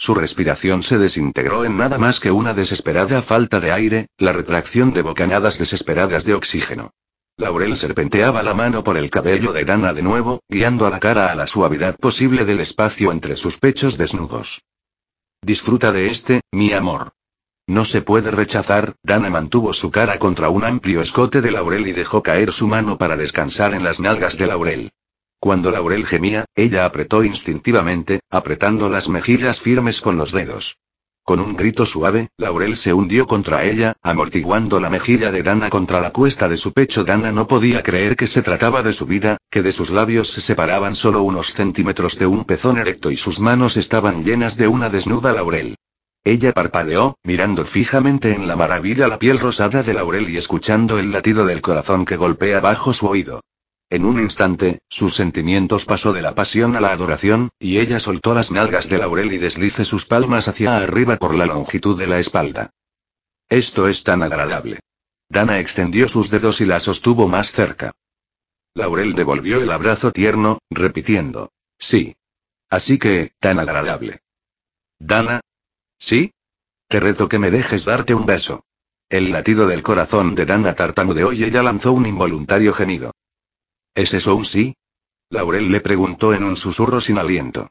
Su respiración se desintegró en nada más que una desesperada falta de aire, la retracción de bocanadas desesperadas de oxígeno. Laurel serpenteaba la mano por el cabello de Dana de nuevo, guiando a la cara a la suavidad posible del espacio entre sus pechos desnudos. Disfruta de este, mi amor. No se puede rechazar, Dana mantuvo su cara contra un amplio escote de Laurel y dejó caer su mano para descansar en las nalgas de Laurel. Cuando Laurel gemía, ella apretó instintivamente, apretando las mejillas firmes con los dedos. Con un grito suave, Laurel se hundió contra ella, amortiguando la mejilla de Dana contra la cuesta de su pecho. Dana no podía creer que se trataba de su vida, que de sus labios se separaban solo unos centímetros de un pezón erecto y sus manos estaban llenas de una desnuda Laurel. Ella parpadeó, mirando fijamente en la maravilla la piel rosada de Laurel y escuchando el latido del corazón que golpea bajo su oído. En un instante, sus sentimientos pasó de la pasión a la adoración, y ella soltó las nalgas de Laurel y deslice sus palmas hacia arriba por la longitud de la espalda. Esto es tan agradable. Dana extendió sus dedos y la sostuvo más cerca. Laurel devolvió el abrazo tierno, repitiendo. Sí. Así que, tan agradable. Dana, ¿Sí? Te reto que me dejes darte un beso. El latido del corazón de Dana tartamudeó y ella lanzó un involuntario gemido. ¿Es eso un sí? Laurel le preguntó en un susurro sin aliento.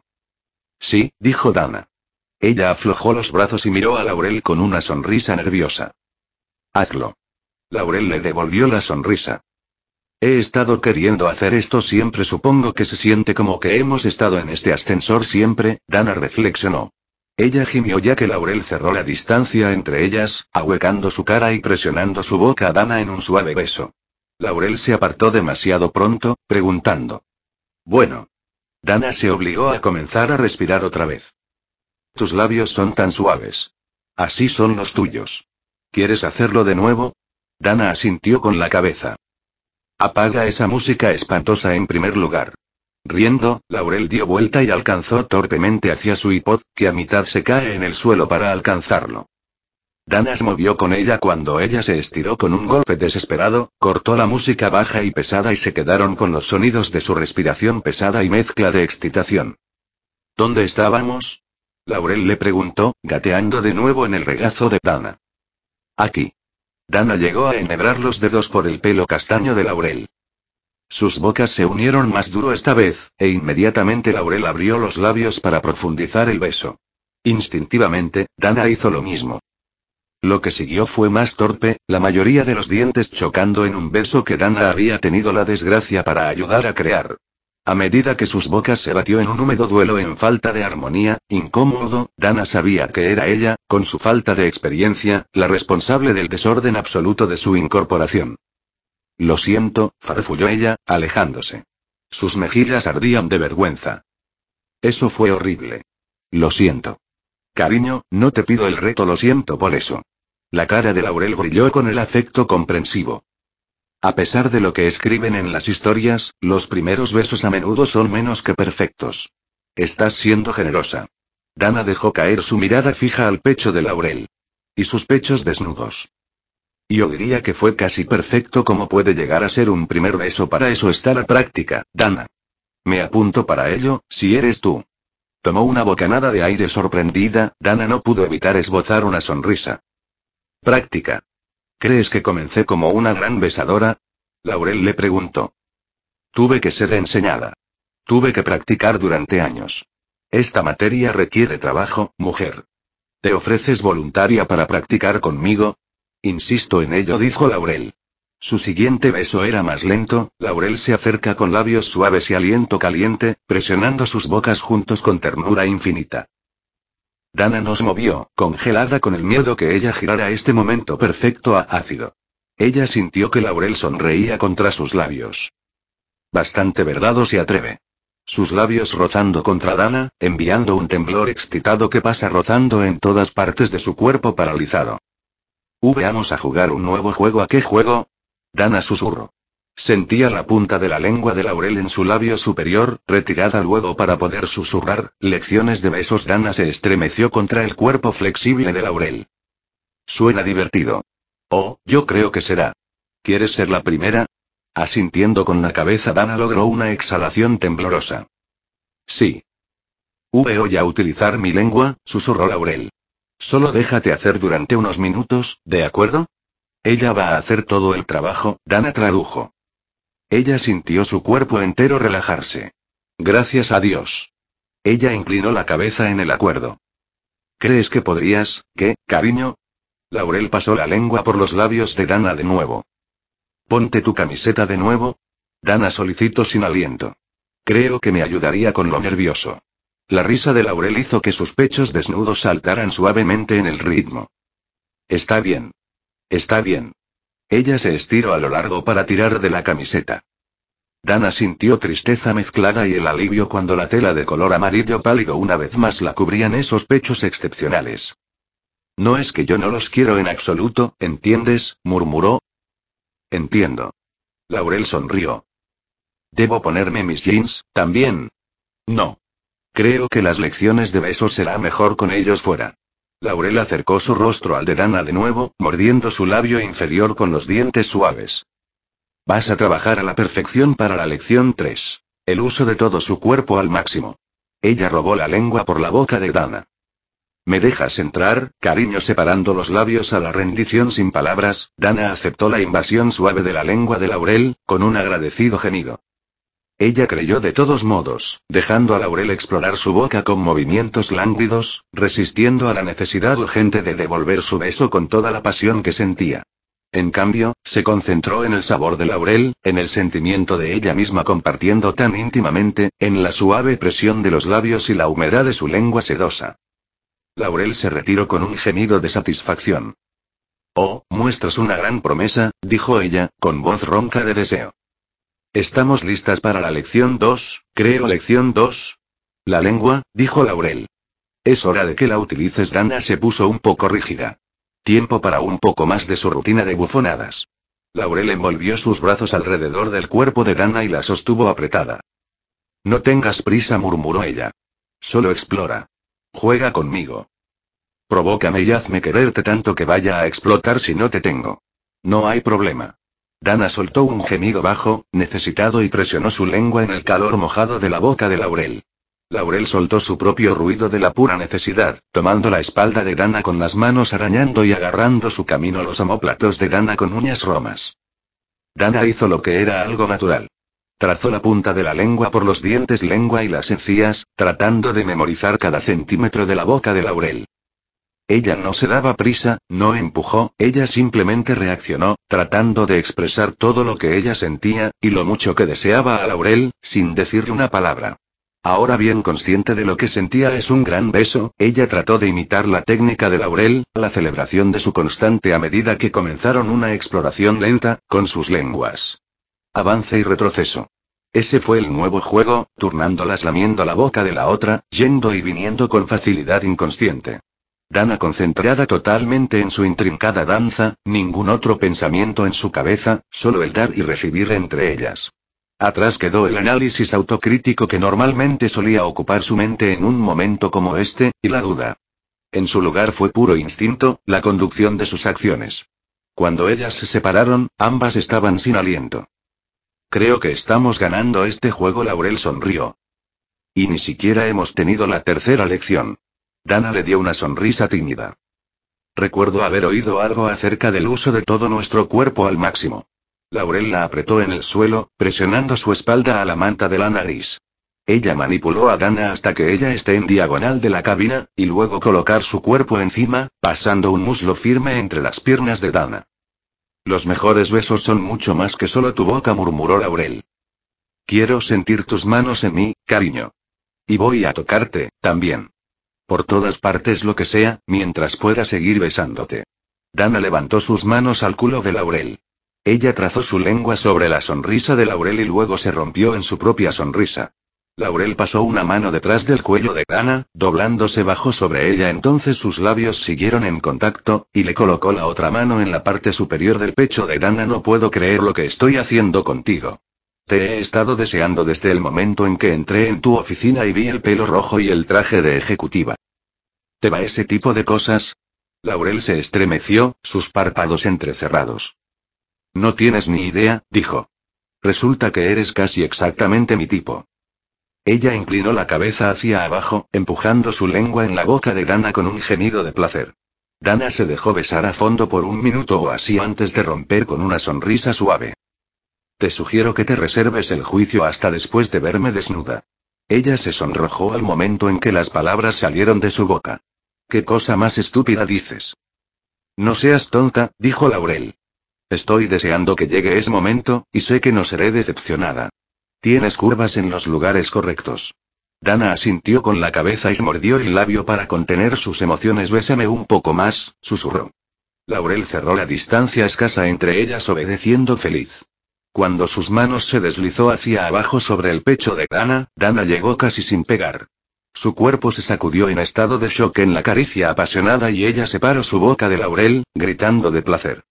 Sí, dijo Dana. Ella aflojó los brazos y miró a Laurel con una sonrisa nerviosa. Hazlo. Laurel le devolvió la sonrisa. He estado queriendo hacer esto siempre, supongo que se siente como que hemos estado en este ascensor siempre, Dana reflexionó. Ella gimió ya que Laurel cerró la distancia entre ellas, ahuecando su cara y presionando su boca a Dana en un suave beso. Laurel se apartó demasiado pronto, preguntando. Bueno. Dana se obligó a comenzar a respirar otra vez. Tus labios son tan suaves. Así son los tuyos. ¿Quieres hacerlo de nuevo? Dana asintió con la cabeza. Apaga esa música espantosa en primer lugar. Riendo, Laurel dio vuelta y alcanzó torpemente hacia su iPod, que a mitad se cae en el suelo para alcanzarlo. Dana se movió con ella cuando ella se estiró con un golpe desesperado, cortó la música baja y pesada y se quedaron con los sonidos de su respiración pesada y mezcla de excitación. ¿Dónde estábamos? Laurel le preguntó, gateando de nuevo en el regazo de Dana. Aquí. Dana llegó a enhebrar los dedos por el pelo castaño de Laurel. Sus bocas se unieron más duro esta vez, e inmediatamente Laurel abrió los labios para profundizar el beso. Instintivamente, Dana hizo lo mismo. Lo que siguió fue más torpe, la mayoría de los dientes chocando en un beso que Dana había tenido la desgracia para ayudar a crear. A medida que sus bocas se batió en un húmedo duelo en falta de armonía, incómodo, Dana sabía que era ella, con su falta de experiencia, la responsable del desorden absoluto de su incorporación. Lo siento, farfulló ella, alejándose. Sus mejillas ardían de vergüenza. Eso fue horrible. Lo siento. Cariño, no te pido el reto, lo siento por eso. La cara de Laurel brilló con el afecto comprensivo. A pesar de lo que escriben en las historias, los primeros besos a menudo son menos que perfectos. Estás siendo generosa. Dana dejó caer su mirada fija al pecho de Laurel. Y sus pechos desnudos. Yo diría que fue casi perfecto como puede llegar a ser un primer beso para eso está la práctica, Dana. Me apunto para ello, si eres tú. Tomó una bocanada de aire sorprendida, Dana no pudo evitar esbozar una sonrisa. Práctica. ¿Crees que comencé como una gran besadora? Laurel le preguntó. Tuve que ser enseñada. Tuve que practicar durante años. Esta materia requiere trabajo, mujer. ¿Te ofreces voluntaria para practicar conmigo? Insisto en ello, dijo Laurel. Su siguiente beso era más lento, Laurel se acerca con labios suaves y aliento caliente, presionando sus bocas juntos con ternura infinita. Dana nos movió, congelada con el miedo que ella girara este momento perfecto a ácido. Ella sintió que Laurel sonreía contra sus labios. Bastante verdad se atreve. Sus labios rozando contra Dana, enviando un temblor excitado que pasa rozando en todas partes de su cuerpo paralizado. Vamos a jugar un nuevo juego. ¿A qué juego? Dana susurró. Sentía la punta de la lengua de Laurel en su labio superior, retirada luego para poder susurrar, lecciones de besos. Dana se estremeció contra el cuerpo flexible de Laurel. Suena divertido. Oh, yo creo que será. ¿Quieres ser la primera? Asintiendo con la cabeza, Dana logró una exhalación temblorosa. Sí. Voy a utilizar mi lengua, susurró Laurel. Solo déjate hacer durante unos minutos, ¿de acuerdo? Ella va a hacer todo el trabajo, Dana tradujo. Ella sintió su cuerpo entero relajarse. Gracias a Dios. Ella inclinó la cabeza en el acuerdo. ¿Crees que podrías, qué, cariño? Laurel pasó la lengua por los labios de Dana de nuevo. Ponte tu camiseta de nuevo. Dana solicitó sin aliento. Creo que me ayudaría con lo nervioso. La risa de Laurel hizo que sus pechos desnudos saltaran suavemente en el ritmo. Está bien. Está bien. Ella se estiró a lo largo para tirar de la camiseta. Dana sintió tristeza mezclada y el alivio cuando la tela de color amarillo pálido una vez más la cubrían esos pechos excepcionales. No es que yo no los quiero en absoluto, ¿entiendes? murmuró. Entiendo. Laurel sonrió. ¿Debo ponerme mis jeans, también? No. Creo que las lecciones de besos será mejor con ellos fuera. Laurel acercó su rostro al de Dana de nuevo, mordiendo su labio inferior con los dientes suaves. Vas a trabajar a la perfección para la lección 3. El uso de todo su cuerpo al máximo. Ella robó la lengua por la boca de Dana. ¿Me dejas entrar, cariño? Separando los labios a la rendición sin palabras, Dana aceptó la invasión suave de la lengua de Laurel, con un agradecido gemido. Ella creyó de todos modos, dejando a Laurel explorar su boca con movimientos lánguidos, resistiendo a la necesidad urgente de devolver su beso con toda la pasión que sentía. En cambio, se concentró en el sabor de Laurel, en el sentimiento de ella misma compartiendo tan íntimamente, en la suave presión de los labios y la humedad de su lengua sedosa. Laurel se retiró con un gemido de satisfacción. Oh, muestras una gran promesa, dijo ella, con voz ronca de deseo. Estamos listas para la lección 2, creo lección 2. La lengua, dijo Laurel. Es hora de que la utilices. Dana se puso un poco rígida. Tiempo para un poco más de su rutina de bufonadas. Laurel envolvió sus brazos alrededor del cuerpo de Dana y la sostuvo apretada. No tengas prisa, murmuró ella. Solo explora. Juega conmigo. Provócame y hazme quererte tanto que vaya a explotar si no te tengo. No hay problema. Dana soltó un gemido bajo, necesitado y presionó su lengua en el calor mojado de la boca de Laurel. Laurel soltó su propio ruido de la pura necesidad, tomando la espalda de Dana con las manos arañando y agarrando su camino los omóplatos de Dana con uñas romas. Dana hizo lo que era algo natural. Trazó la punta de la lengua por los dientes lengua y las encías, tratando de memorizar cada centímetro de la boca de Laurel. Ella no se daba prisa, no empujó, ella simplemente reaccionó, tratando de expresar todo lo que ella sentía, y lo mucho que deseaba a Laurel, sin decirle una palabra. Ahora bien consciente de lo que sentía es un gran beso, ella trató de imitar la técnica de Laurel, la celebración de su constante a medida que comenzaron una exploración lenta, con sus lenguas. Avance y retroceso. Ese fue el nuevo juego, turnándolas lamiendo la boca de la otra, yendo y viniendo con facilidad inconsciente. Dana concentrada totalmente en su intrincada danza, ningún otro pensamiento en su cabeza, solo el dar y recibir entre ellas. Atrás quedó el análisis autocrítico que normalmente solía ocupar su mente en un momento como este, y la duda. En su lugar fue puro instinto, la conducción de sus acciones. Cuando ellas se separaron, ambas estaban sin aliento. Creo que estamos ganando este juego, Laurel sonrió. Y ni siquiera hemos tenido la tercera lección. Dana le dio una sonrisa tímida. Recuerdo haber oído algo acerca del uso de todo nuestro cuerpo al máximo. Laurel la apretó en el suelo, presionando su espalda a la manta de la nariz. Ella manipuló a Dana hasta que ella esté en diagonal de la cabina, y luego colocar su cuerpo encima, pasando un muslo firme entre las piernas de Dana. Los mejores besos son mucho más que solo tu boca, murmuró Laurel. Quiero sentir tus manos en mí, cariño. Y voy a tocarte, también. Por todas partes lo que sea, mientras pueda seguir besándote. Dana levantó sus manos al culo de Laurel. Ella trazó su lengua sobre la sonrisa de Laurel y luego se rompió en su propia sonrisa. Laurel pasó una mano detrás del cuello de Dana, doblándose bajo sobre ella. Entonces sus labios siguieron en contacto, y le colocó la otra mano en la parte superior del pecho de Dana. No puedo creer lo que estoy haciendo contigo. Te he estado deseando desde el momento en que entré en tu oficina y vi el pelo rojo y el traje de ejecutiva. ¿Te va ese tipo de cosas? Laurel se estremeció, sus párpados entrecerrados. No tienes ni idea, dijo. Resulta que eres casi exactamente mi tipo. Ella inclinó la cabeza hacia abajo, empujando su lengua en la boca de Dana con un gemido de placer. Dana se dejó besar a fondo por un minuto o así antes de romper con una sonrisa suave. Te sugiero que te reserves el juicio hasta después de verme desnuda. Ella se sonrojó al momento en que las palabras salieron de su boca. ¿Qué cosa más estúpida dices? No seas tonta, dijo Laurel. Estoy deseando que llegue ese momento, y sé que no seré decepcionada. Tienes curvas en los lugares correctos. Dana asintió con la cabeza y mordió el labio para contener sus emociones. Bésame un poco más, susurró. Laurel cerró la distancia escasa entre ellas obedeciendo feliz. Cuando sus manos se deslizó hacia abajo sobre el pecho de Dana, Dana llegó casi sin pegar. Su cuerpo se sacudió en estado de shock en la caricia apasionada y ella separó su boca de Laurel, gritando de placer.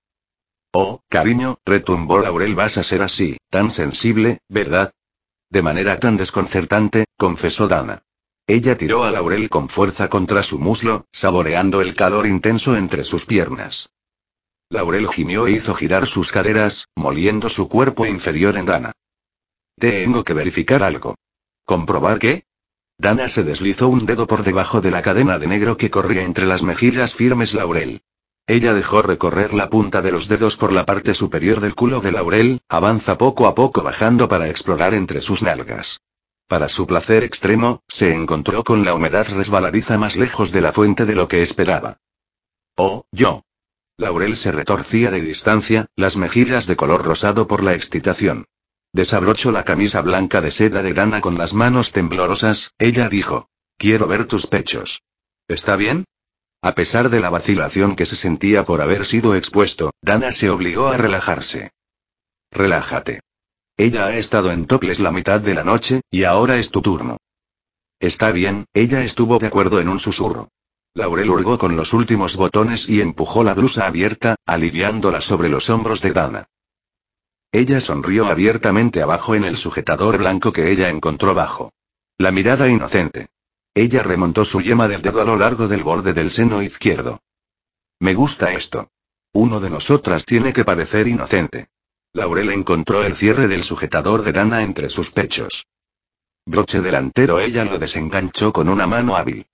Oh, cariño, retumbó Laurel, vas a ser así, tan sensible, ¿verdad? De manera tan desconcertante, confesó Dana. Ella tiró a Laurel con fuerza contra su muslo, saboreando el calor intenso entre sus piernas. Laurel gimió e hizo girar sus caderas, moliendo su cuerpo inferior en Dana. Tengo que verificar algo. ¿Comprobar qué? Dana se deslizó un dedo por debajo de la cadena de negro que corría entre las mejillas firmes Laurel. Ella dejó recorrer la punta de los dedos por la parte superior del culo de Laurel, avanza poco a poco bajando para explorar entre sus nalgas. Para su placer extremo, se encontró con la humedad resbaladiza más lejos de la fuente de lo que esperaba. Oh, yo. Laurel se retorcía de distancia, las mejillas de color rosado por la excitación. Desabrochó la camisa blanca de seda de grana con las manos temblorosas, ella dijo. Quiero ver tus pechos. ¿Está bien? A pesar de la vacilación que se sentía por haber sido expuesto, Dana se obligó a relajarse. Relájate. Ella ha estado en toples la mitad de la noche, y ahora es tu turno. Está bien, ella estuvo de acuerdo en un susurro. Laurel hurgó con los últimos botones y empujó la blusa abierta, aliviándola sobre los hombros de Dana. Ella sonrió abiertamente abajo en el sujetador blanco que ella encontró bajo. La mirada inocente. Ella remontó su yema del dedo a lo largo del borde del seno izquierdo. Me gusta esto. Uno de nosotras tiene que parecer inocente. Laurel encontró el cierre del sujetador de Dana entre sus pechos. Broche delantero, ella lo desenganchó con una mano hábil.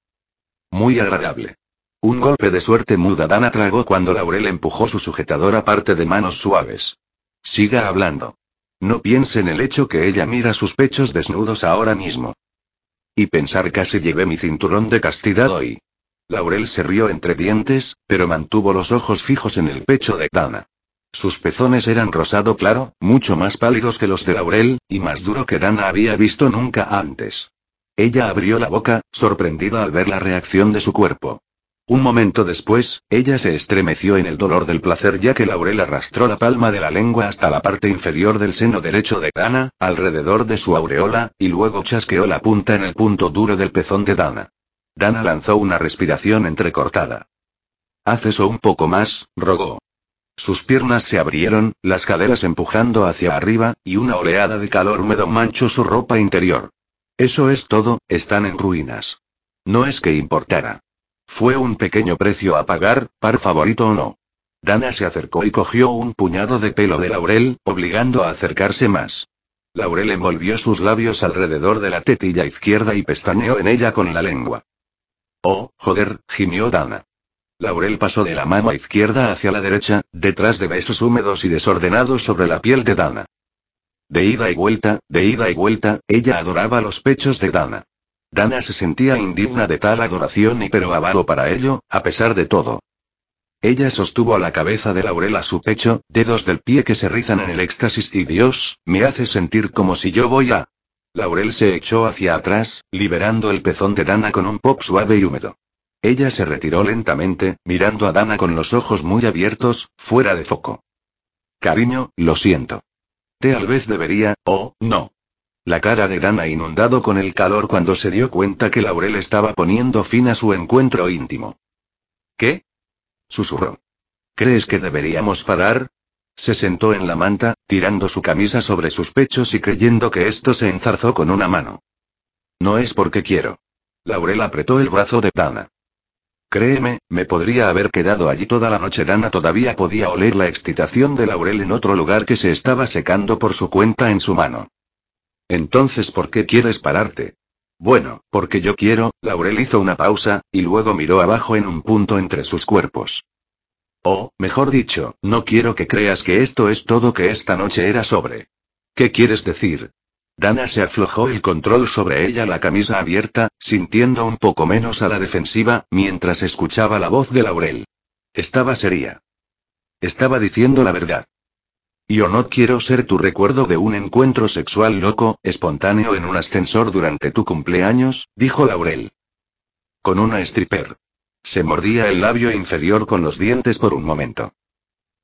Muy agradable. Un golpe de suerte muda Dana tragó cuando Laurel empujó su sujetador aparte de manos suaves. Siga hablando. No piense en el hecho que ella mira sus pechos desnudos ahora mismo. Y pensar casi llevé mi cinturón de castidad hoy. Laurel se rió entre dientes, pero mantuvo los ojos fijos en el pecho de Dana. Sus pezones eran rosado claro, mucho más pálidos que los de Laurel, y más duro que Dana había visto nunca antes. Ella abrió la boca, sorprendida al ver la reacción de su cuerpo. Un momento después, ella se estremeció en el dolor del placer ya que Laurel arrastró la palma de la lengua hasta la parte inferior del seno derecho de Dana, alrededor de su aureola, y luego chasqueó la punta en el punto duro del pezón de Dana. Dana lanzó una respiración entrecortada. Haz eso un poco más, rogó. Sus piernas se abrieron, las caderas empujando hacia arriba, y una oleada de calor húmedo manchó su ropa interior. Eso es todo, están en ruinas. No es que importara. Fue un pequeño precio a pagar, par favorito o no. Dana se acercó y cogió un puñado de pelo de Laurel, obligando a acercarse más. Laurel envolvió sus labios alrededor de la tetilla izquierda y pestañeó en ella con la lengua. Oh, joder, gimió Dana. Laurel pasó de la mano izquierda hacia la derecha, detrás de besos húmedos y desordenados sobre la piel de Dana. De ida y vuelta, de ida y vuelta, ella adoraba los pechos de Dana. Dana se sentía indigna de tal adoración y pero avaro para ello, a pesar de todo. Ella sostuvo la cabeza de Laurel a su pecho, dedos del pie que se rizan en el éxtasis y Dios, me hace sentir como si yo voy a... Laurel se echó hacia atrás, liberando el pezón de Dana con un pop suave y húmedo. Ella se retiró lentamente, mirando a Dana con los ojos muy abiertos, fuera de foco. Cariño, lo siento. Tal vez debería, oh, no. La cara de Dana inundado con el calor cuando se dio cuenta que Laurel estaba poniendo fin a su encuentro íntimo. ¿Qué? susurró. ¿Crees que deberíamos parar? Se sentó en la manta, tirando su camisa sobre sus pechos y creyendo que esto se enzarzó con una mano. No es porque quiero. Laurel apretó el brazo de Dana. Créeme, me podría haber quedado allí toda la noche. Dana todavía podía oler la excitación de Laurel en otro lugar que se estaba secando por su cuenta en su mano. Entonces, ¿por qué quieres pararte? Bueno, porque yo quiero, Laurel hizo una pausa, y luego miró abajo en un punto entre sus cuerpos. Oh, mejor dicho, no quiero que creas que esto es todo que esta noche era sobre. ¿Qué quieres decir? Dana se aflojó el control sobre ella la camisa abierta, sintiendo un poco menos a la defensiva, mientras escuchaba la voz de Laurel. Estaba seria. Estaba diciendo la verdad. Yo no quiero ser tu recuerdo de un encuentro sexual loco, espontáneo en un ascensor durante tu cumpleaños, dijo Laurel. Con una stripper. Se mordía el labio inferior con los dientes por un momento.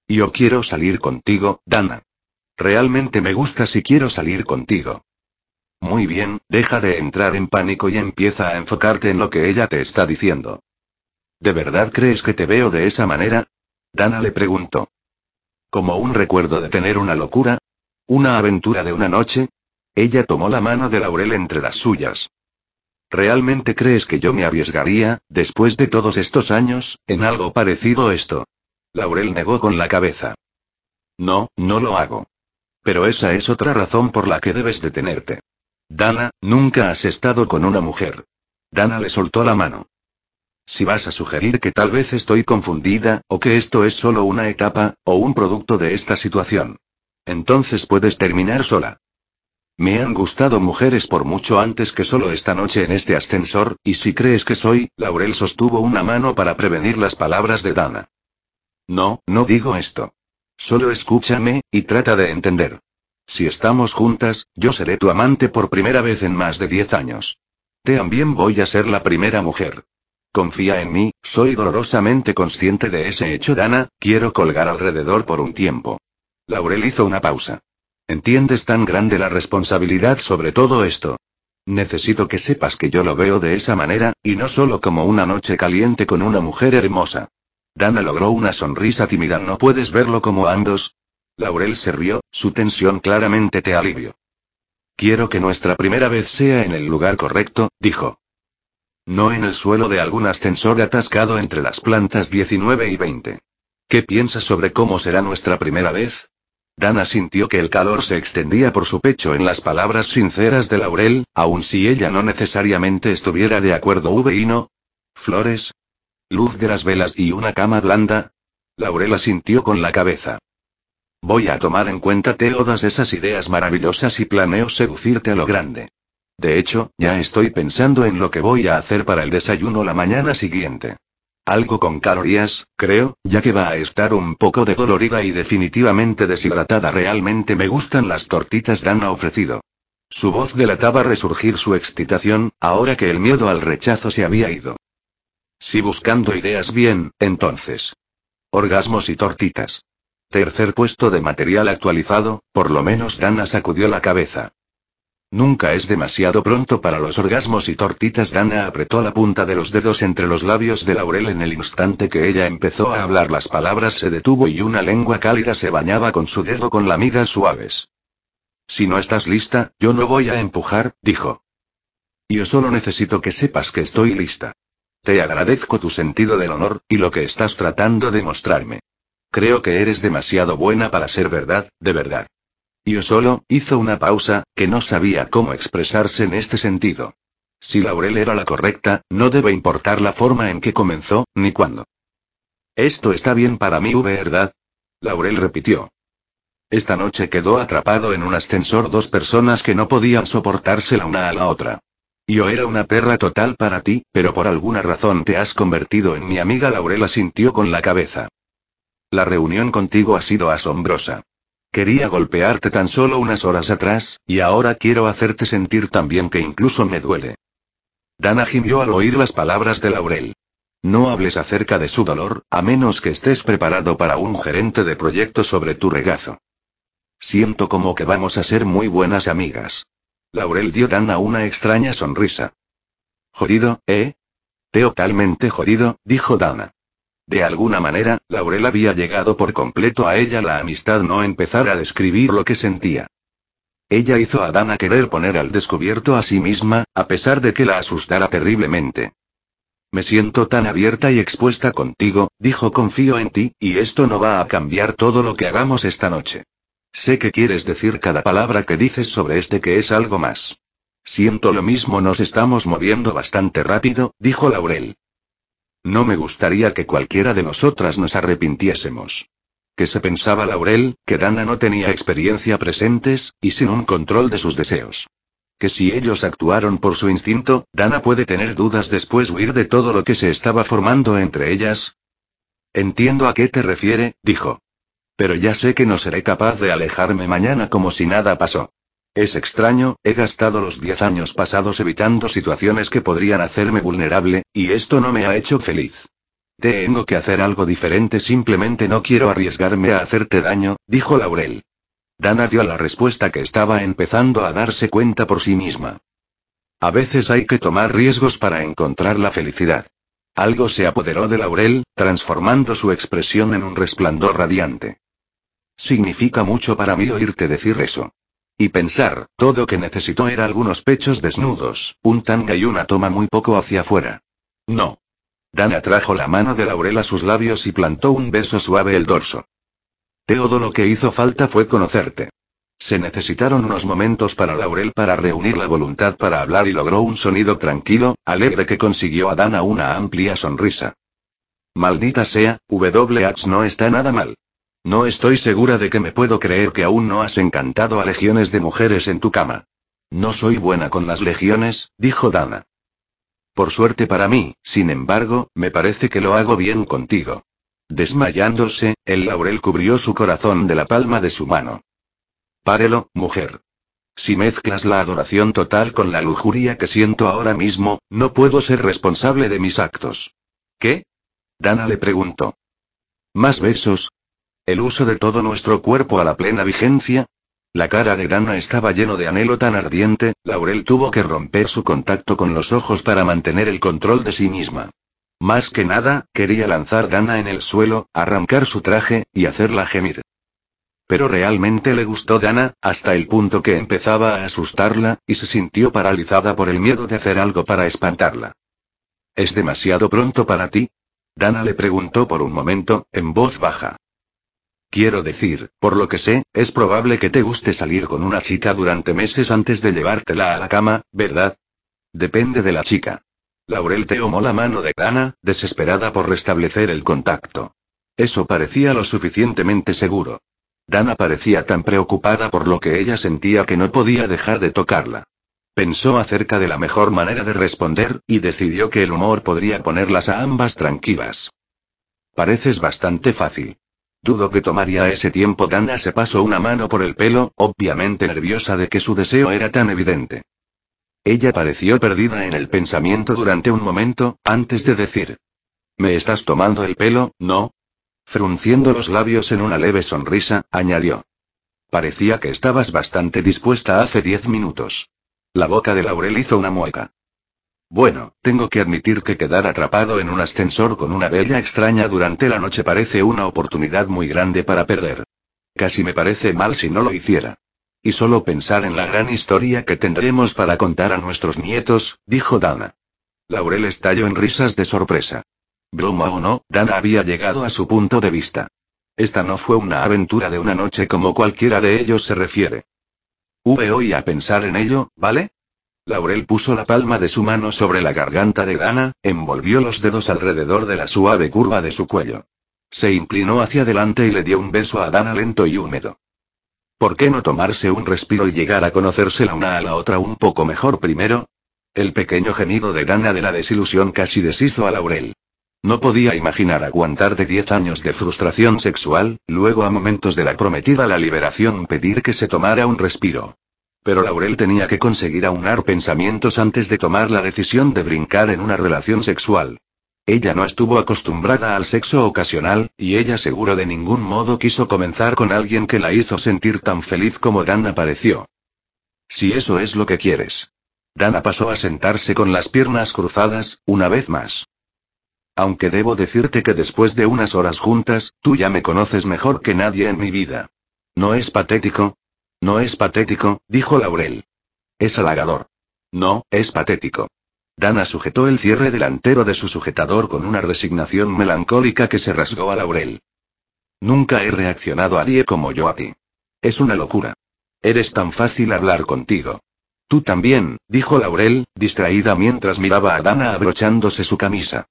Yo quiero salir contigo, Dana. Realmente me gusta si quiero salir contigo. Muy bien, deja de entrar en pánico y empieza a enfocarte en lo que ella te está diciendo. ¿De verdad crees que te veo de esa manera? Dana le preguntó. ¿Como un recuerdo de tener una locura? ¿Una aventura de una noche? Ella tomó la mano de Laurel entre las suyas. ¿Realmente crees que yo me arriesgaría, después de todos estos años, en algo parecido a esto? Laurel negó con la cabeza. No, no lo hago. Pero esa es otra razón por la que debes detenerte. Dana, nunca has estado con una mujer. Dana le soltó la mano. Si vas a sugerir que tal vez estoy confundida, o que esto es solo una etapa, o un producto de esta situación. Entonces puedes terminar sola. Me han gustado mujeres por mucho antes que solo esta noche en este ascensor, y si crees que soy, Laurel sostuvo una mano para prevenir las palabras de Dana. No, no digo esto. Solo escúchame, y trata de entender. Si estamos juntas, yo seré tu amante por primera vez en más de diez años. También voy a ser la primera mujer. Confía en mí, soy dolorosamente consciente de ese hecho, Dana, quiero colgar alrededor por un tiempo. Laurel hizo una pausa. ¿Entiendes tan grande la responsabilidad sobre todo esto? Necesito que sepas que yo lo veo de esa manera, y no solo como una noche caliente con una mujer hermosa. Dana logró una sonrisa tímida. ¿No puedes verlo como ambos? Laurel se rió, su tensión claramente te alivió. Quiero que nuestra primera vez sea en el lugar correcto, dijo. No en el suelo de algún ascensor atascado entre las plantas 19 y 20. ¿Qué piensas sobre cómo será nuestra primera vez? Dana sintió que el calor se extendía por su pecho en las palabras sinceras de Laurel, aun si ella no necesariamente estuviera de acuerdo. ¿V y no? ¿Flores? ¿Luz de las velas y una cama blanda? Laurel asintió con la cabeza. Voy a tomar en cuenta todas esas ideas maravillosas y planeo seducirte a lo grande. De hecho, ya estoy pensando en lo que voy a hacer para el desayuno la mañana siguiente. Algo con calorías, creo, ya que va a estar un poco de dolorida y definitivamente deshidratada. Realmente me gustan las tortitas Dan ha ofrecido. Su voz delataba resurgir su excitación, ahora que el miedo al rechazo se había ido. Si buscando ideas bien, entonces. Orgasmos y tortitas. Tercer puesto de material actualizado, por lo menos Dana sacudió la cabeza. Nunca es demasiado pronto para los orgasmos y tortitas. Dana apretó la punta de los dedos entre los labios de Laurel en el instante que ella empezó a hablar. Las palabras se detuvo y una lengua cálida se bañaba con su dedo con lamidas suaves. Si no estás lista, yo no voy a empujar, dijo. Yo solo necesito que sepas que estoy lista. Te agradezco tu sentido del honor, y lo que estás tratando de mostrarme. Creo que eres demasiado buena para ser verdad, de verdad. Yo solo, hizo una pausa, que no sabía cómo expresarse en este sentido. Si Laurel era la correcta, no debe importar la forma en que comenzó, ni cuándo. Esto está bien para mí, ¿verdad? Laurel repitió. Esta noche quedó atrapado en un ascensor dos personas que no podían soportarse la una a la otra. Yo era una perra total para ti, pero por alguna razón te has convertido en mi amiga Laurel asintió con la cabeza. La reunión contigo ha sido asombrosa. Quería golpearte tan solo unas horas atrás, y ahora quiero hacerte sentir tan bien que incluso me duele. Dana gimió al oír las palabras de Laurel. No hables acerca de su dolor, a menos que estés preparado para un gerente de proyecto sobre tu regazo. Siento como que vamos a ser muy buenas amigas. Laurel dio Dana una extraña sonrisa. Jodido, ¿eh? Totalmente jodido, dijo Dana. De alguna manera, Laurel había llegado por completo a ella la amistad no empezar a describir lo que sentía. Ella hizo a Dana querer poner al descubierto a sí misma, a pesar de que la asustara terriblemente. Me siento tan abierta y expuesta contigo, dijo confío en ti, y esto no va a cambiar todo lo que hagamos esta noche. Sé que quieres decir cada palabra que dices sobre este que es algo más. Siento lo mismo, nos estamos moviendo bastante rápido, dijo Laurel. No me gustaría que cualquiera de nosotras nos arrepintiésemos. Que se pensaba Laurel, que Dana no tenía experiencia presentes, y sin un control de sus deseos. Que si ellos actuaron por su instinto, Dana puede tener dudas después huir de todo lo que se estaba formando entre ellas. Entiendo a qué te refiere, dijo. Pero ya sé que no seré capaz de alejarme mañana como si nada pasó. Es extraño, he gastado los diez años pasados evitando situaciones que podrían hacerme vulnerable, y esto no me ha hecho feliz. Tengo que hacer algo diferente, simplemente no quiero arriesgarme a hacerte daño, dijo Laurel. Dana dio la respuesta que estaba empezando a darse cuenta por sí misma. A veces hay que tomar riesgos para encontrar la felicidad. Algo se apoderó de Laurel, transformando su expresión en un resplandor radiante. Significa mucho para mí oírte decir eso. Y pensar, todo que necesitó era algunos pechos desnudos, un tanga y una toma muy poco hacia afuera. No. Dana trajo la mano de Laurel a sus labios y plantó un beso suave el dorso. Todo lo que hizo falta fue conocerte. Se necesitaron unos momentos para Laurel para reunir la voluntad para hablar y logró un sonido tranquilo, alegre que consiguió a Dana una amplia sonrisa. Maldita sea, WH no está nada mal. No estoy segura de que me puedo creer que aún no has encantado a legiones de mujeres en tu cama. No soy buena con las legiones, dijo Dana. Por suerte para mí, sin embargo, me parece que lo hago bien contigo. Desmayándose, el laurel cubrió su corazón de la palma de su mano. Párelo, mujer. Si mezclas la adoración total con la lujuria que siento ahora mismo, no puedo ser responsable de mis actos. ¿Qué? Dana le preguntó. ¿Más besos? ¿El uso de todo nuestro cuerpo a la plena vigencia? La cara de Dana estaba lleno de anhelo tan ardiente, Laurel tuvo que romper su contacto con los ojos para mantener el control de sí misma. Más que nada, quería lanzar Dana en el suelo, arrancar su traje, y hacerla gemir. Pero realmente le gustó Dana, hasta el punto que empezaba a asustarla, y se sintió paralizada por el miedo de hacer algo para espantarla. ¿Es demasiado pronto para ti? Dana le preguntó por un momento, en voz baja. Quiero decir, por lo que sé, es probable que te guste salir con una chica durante meses antes de llevártela a la cama, ¿verdad? Depende de la chica. Laurel tomó la mano de Dana, desesperada por restablecer el contacto. Eso parecía lo suficientemente seguro. Dana parecía tan preocupada por lo que ella sentía que no podía dejar de tocarla. Pensó acerca de la mejor manera de responder, y decidió que el humor podría ponerlas a ambas tranquilas. Pareces bastante fácil. Dudo que tomaría ese tiempo. Dana se pasó una mano por el pelo, obviamente nerviosa de que su deseo era tan evidente. Ella pareció perdida en el pensamiento durante un momento, antes de decir. ¿Me estás tomando el pelo, no? Frunciendo los labios en una leve sonrisa, añadió. Parecía que estabas bastante dispuesta hace diez minutos. La boca de Laurel hizo una mueca. Bueno, tengo que admitir que quedar atrapado en un ascensor con una bella extraña durante la noche parece una oportunidad muy grande para perder. Casi me parece mal si no lo hiciera. Y solo pensar en la gran historia que tendremos para contar a nuestros nietos, dijo Dana. Laurel estalló en risas de sorpresa. Broma o no, Dana había llegado a su punto de vista. Esta no fue una aventura de una noche como cualquiera de ellos se refiere. Hoy a pensar en ello, ¿vale? Laurel puso la palma de su mano sobre la garganta de Dana, envolvió los dedos alrededor de la suave curva de su cuello. Se inclinó hacia adelante y le dio un beso a Dana lento y húmedo. ¿Por qué no tomarse un respiro y llegar a conocerse la una a la otra un poco mejor primero? El pequeño gemido de Dana de la desilusión casi deshizo a Laurel. No podía imaginar aguantar de diez años de frustración sexual, luego a momentos de la prometida la liberación pedir que se tomara un respiro. Pero Laurel tenía que conseguir aunar pensamientos antes de tomar la decisión de brincar en una relación sexual. Ella no estuvo acostumbrada al sexo ocasional, y ella seguro de ningún modo quiso comenzar con alguien que la hizo sentir tan feliz como Dana pareció. Si eso es lo que quieres. Dana pasó a sentarse con las piernas cruzadas, una vez más. Aunque debo decirte que después de unas horas juntas, tú ya me conoces mejor que nadie en mi vida. ¿No es patético? No es patético, dijo Laurel. Es halagador. No, es patético. Dana sujetó el cierre delantero de su sujetador con una resignación melancólica que se rasgó a Laurel. Nunca he reaccionado a nadie como yo a ti. Es una locura. Eres tan fácil hablar contigo. Tú también, dijo Laurel, distraída mientras miraba a Dana abrochándose su camisa.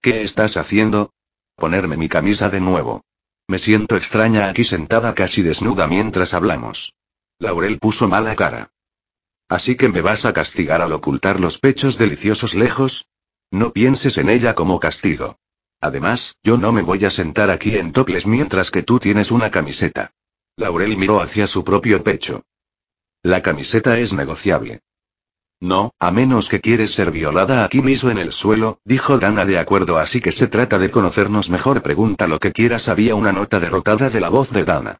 ¿Qué estás haciendo? Ponerme mi camisa de nuevo. Me siento extraña aquí sentada casi desnuda mientras hablamos. Laurel puso mala cara. ¿Así que me vas a castigar al ocultar los pechos deliciosos lejos? No pienses en ella como castigo. Además, yo no me voy a sentar aquí en toples mientras que tú tienes una camiseta. Laurel miró hacia su propio pecho. La camiseta es negociable. No, a menos que quieres ser violada aquí mismo en el suelo, dijo Dana de acuerdo así que se trata de conocernos mejor pregunta lo que quieras había una nota derrotada de la voz de Dana.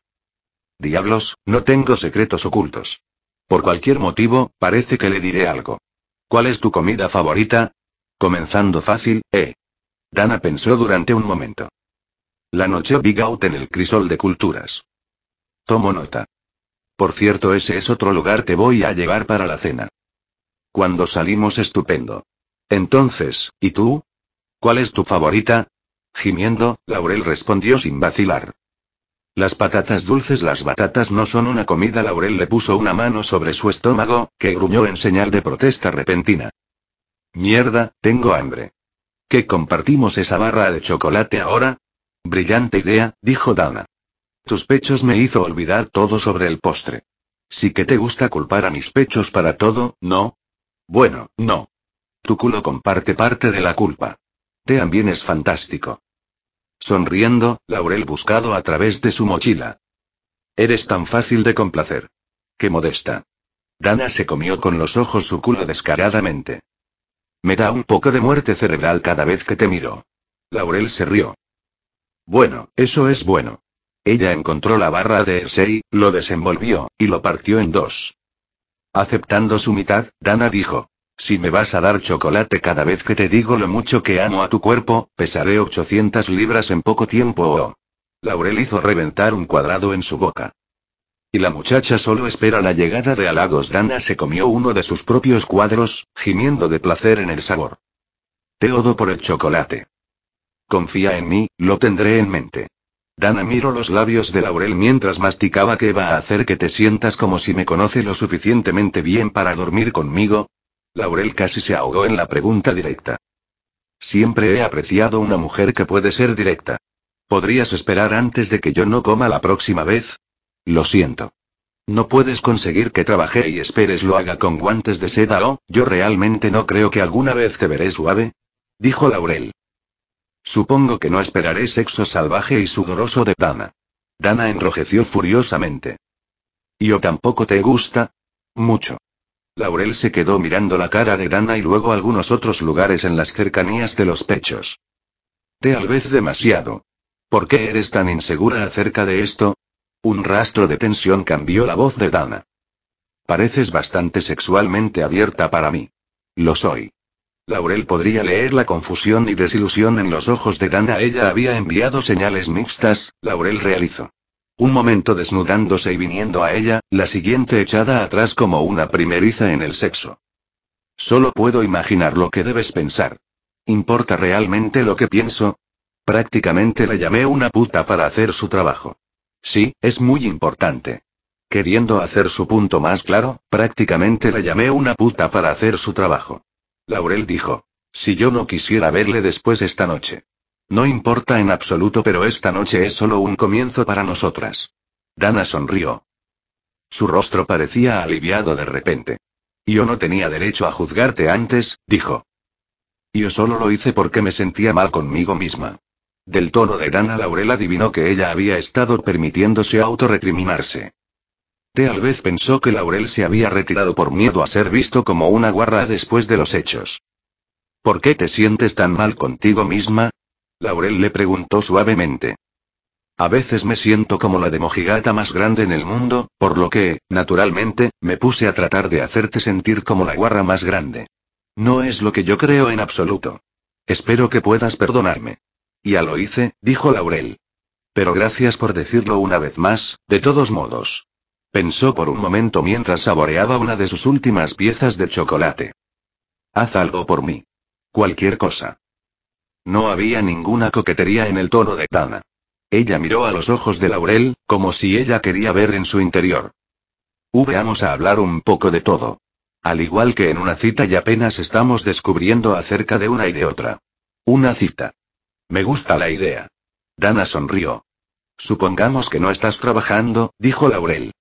Diablos, no tengo secretos ocultos. Por cualquier motivo, parece que le diré algo. ¿Cuál es tu comida favorita? Comenzando fácil, eh. Dana pensó durante un momento. La noche Big Out en el crisol de culturas. Tomo nota. Por cierto, ese es otro lugar que voy a llevar para la cena. Cuando salimos estupendo. Entonces, ¿y tú? ¿Cuál es tu favorita? Gimiendo, Laurel respondió sin vacilar. Las patatas dulces, las batatas no son una comida. Laurel le puso una mano sobre su estómago, que gruñó en señal de protesta repentina. Mierda, tengo hambre. ¿Qué compartimos esa barra de chocolate ahora? Brillante idea, dijo Dana. Tus pechos me hizo olvidar todo sobre el postre. Sí que te gusta culpar a mis pechos para todo, ¿no? Bueno, no. Tu culo comparte parte de la culpa. También es fantástico. Sonriendo, Laurel buscado a través de su mochila. Eres tan fácil de complacer. Qué modesta. Dana se comió con los ojos su culo descaradamente. Me da un poco de muerte cerebral cada vez que te miro. Laurel se rió. Bueno, eso es bueno. Ella encontró la barra de Ersey, lo desenvolvió, y lo partió en dos. Aceptando su mitad, Dana dijo. Si me vas a dar chocolate cada vez que te digo lo mucho que amo a tu cuerpo, pesaré 800 libras en poco tiempo. Oh. Laurel hizo reventar un cuadrado en su boca. Y la muchacha solo espera la llegada de halagos. Dana se comió uno de sus propios cuadros, gimiendo de placer en el sabor. Teodo por el chocolate. Confía en mí, lo tendré en mente. Dana miró los labios de Laurel mientras masticaba que va a hacer que te sientas como si me conoce lo suficientemente bien para dormir conmigo. Laurel casi se ahogó en la pregunta directa. Siempre he apreciado una mujer que puede ser directa. ¿Podrías esperar antes de que yo no coma la próxima vez? Lo siento. No puedes conseguir que trabaje y esperes lo haga con guantes de seda o, yo realmente no creo que alguna vez te veré suave. Dijo Laurel. Supongo que no esperaré sexo salvaje y sudoroso de Dana. Dana enrojeció furiosamente. ¿Y o tampoco te gusta? Mucho. Laurel se quedó mirando la cara de Dana y luego algunos otros lugares en las cercanías de los pechos. Tal vez demasiado. ¿Por qué eres tan insegura acerca de esto? Un rastro de tensión cambió la voz de Dana. Pareces bastante sexualmente abierta para mí. Lo soy. Laurel podría leer la confusión y desilusión en los ojos de Dana. Ella había enviado señales mixtas, Laurel realizó. Un momento desnudándose y viniendo a ella, la siguiente echada atrás como una primeriza en el sexo. Solo puedo imaginar lo que debes pensar. ¿Importa realmente lo que pienso? Prácticamente la llamé una puta para hacer su trabajo. Sí, es muy importante. Queriendo hacer su punto más claro, prácticamente la llamé una puta para hacer su trabajo. Laurel dijo. Si yo no quisiera verle después esta noche. No importa en absoluto, pero esta noche es solo un comienzo para nosotras. Dana sonrió. Su rostro parecía aliviado de repente. Yo no tenía derecho a juzgarte antes, dijo. Yo solo lo hice porque me sentía mal conmigo misma. Del tono de Dana Laurel adivinó que ella había estado permitiéndose autorrecriminarse. Tal vez pensó que Laurel se había retirado por miedo a ser visto como una guarra después de los hechos. ¿Por qué te sientes tan mal contigo misma? Laurel le preguntó suavemente. A veces me siento como la demojigata más grande en el mundo, por lo que, naturalmente, me puse a tratar de hacerte sentir como la guarra más grande. No es lo que yo creo en absoluto. Espero que puedas perdonarme. Ya lo hice, dijo Laurel. Pero gracias por decirlo una vez más, de todos modos. Pensó por un momento mientras saboreaba una de sus últimas piezas de chocolate. Haz algo por mí. Cualquier cosa. No había ninguna coquetería en el tono de Dana. Ella miró a los ojos de Laurel, como si ella quería ver en su interior. Vamos a hablar un poco de todo. Al igual que en una cita y apenas estamos descubriendo acerca de una y de otra. Una cita. Me gusta la idea. Dana sonrió. Supongamos que no estás trabajando, dijo Laurel.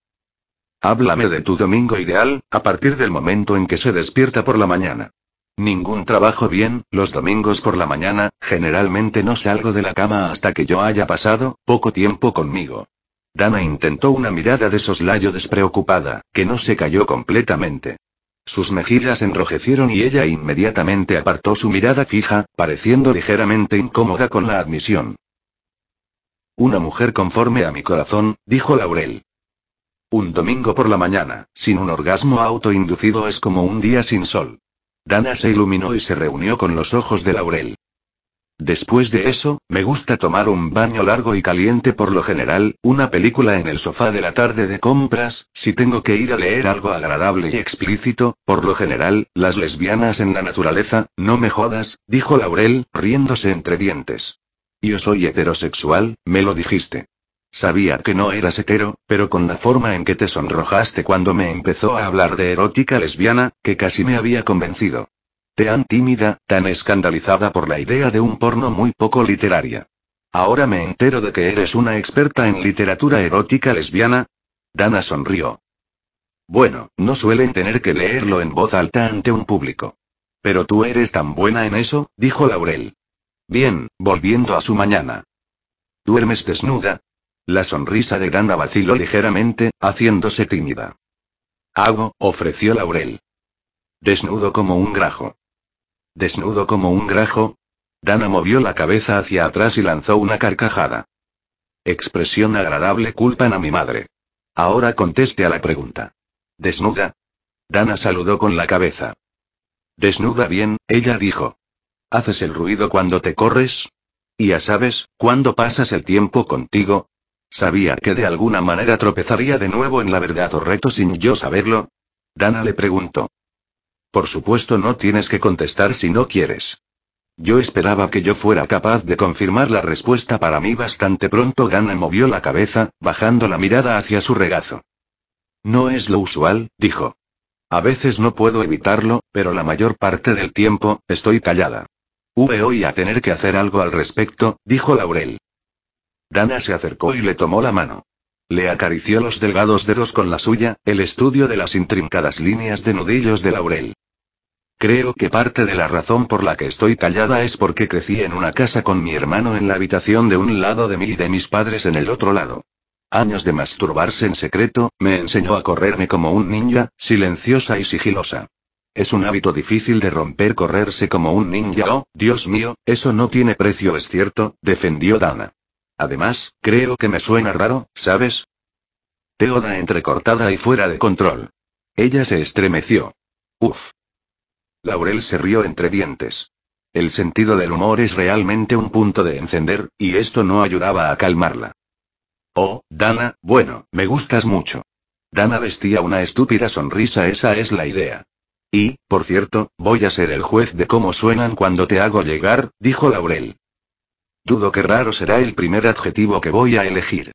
Háblame de tu domingo ideal, a partir del momento en que se despierta por la mañana. Ningún trabajo bien, los domingos por la mañana, generalmente no salgo de la cama hasta que yo haya pasado, poco tiempo conmigo. Dana intentó una mirada de soslayo despreocupada, que no se cayó completamente. Sus mejillas enrojecieron y ella inmediatamente apartó su mirada fija, pareciendo ligeramente incómoda con la admisión. Una mujer conforme a mi corazón, dijo Laurel. Un domingo por la mañana, sin un orgasmo autoinducido es como un día sin sol. Dana se iluminó y se reunió con los ojos de Laurel. Después de eso, me gusta tomar un baño largo y caliente por lo general, una película en el sofá de la tarde de compras, si tengo que ir a leer algo agradable y explícito, por lo general, las lesbianas en la naturaleza, no me jodas, dijo Laurel, riéndose entre dientes. Yo soy heterosexual, me lo dijiste. Sabía que no eras hetero, pero con la forma en que te sonrojaste cuando me empezó a hablar de erótica lesbiana, que casi me había convencido. Tan tímida, tan escandalizada por la idea de un porno muy poco literaria. Ahora me entero de que eres una experta en literatura erótica lesbiana. Dana sonrió. Bueno, no suelen tener que leerlo en voz alta ante un público. Pero tú eres tan buena en eso, dijo Laurel. Bien, volviendo a su mañana. ¿Duermes desnuda? La sonrisa de Dana vaciló ligeramente, haciéndose tímida. Hago, ofreció Laurel. Desnudo como un grajo. Desnudo como un grajo. Dana movió la cabeza hacia atrás y lanzó una carcajada. Expresión agradable culpan a mi madre. Ahora conteste a la pregunta. ¿Desnuda? Dana saludó con la cabeza. Desnuda bien, ella dijo. ¿Haces el ruido cuando te corres? Y ya sabes, cuando pasas el tiempo contigo, ¿Sabía que de alguna manera tropezaría de nuevo en la verdad o reto sin yo saberlo? Dana le preguntó. Por supuesto no tienes que contestar si no quieres. Yo esperaba que yo fuera capaz de confirmar la respuesta para mí bastante pronto. Dana movió la cabeza, bajando la mirada hacia su regazo. No es lo usual, dijo. A veces no puedo evitarlo, pero la mayor parte del tiempo, estoy callada. Voy a tener que hacer algo al respecto, dijo Laurel. Dana se acercó y le tomó la mano. Le acarició los delgados dedos con la suya, el estudio de las intrincadas líneas de nudillos de Laurel. Creo que parte de la razón por la que estoy callada es porque crecí en una casa con mi hermano en la habitación de un lado de mí y de mis padres en el otro lado. Años de masturbarse en secreto, me enseñó a correrme como un ninja, silenciosa y sigilosa. Es un hábito difícil de romper correrse como un ninja. Oh, Dios mío, eso no tiene precio, es cierto, defendió Dana. Además, creo que me suena raro, ¿sabes? Teoda entrecortada y fuera de control. Ella se estremeció. Uf. Laurel se rió entre dientes. El sentido del humor es realmente un punto de encender, y esto no ayudaba a calmarla. Oh, Dana, bueno, me gustas mucho. Dana vestía una estúpida sonrisa, esa es la idea. Y, por cierto, voy a ser el juez de cómo suenan cuando te hago llegar, dijo Laurel. Dudo que raro será el primer adjetivo que voy a elegir.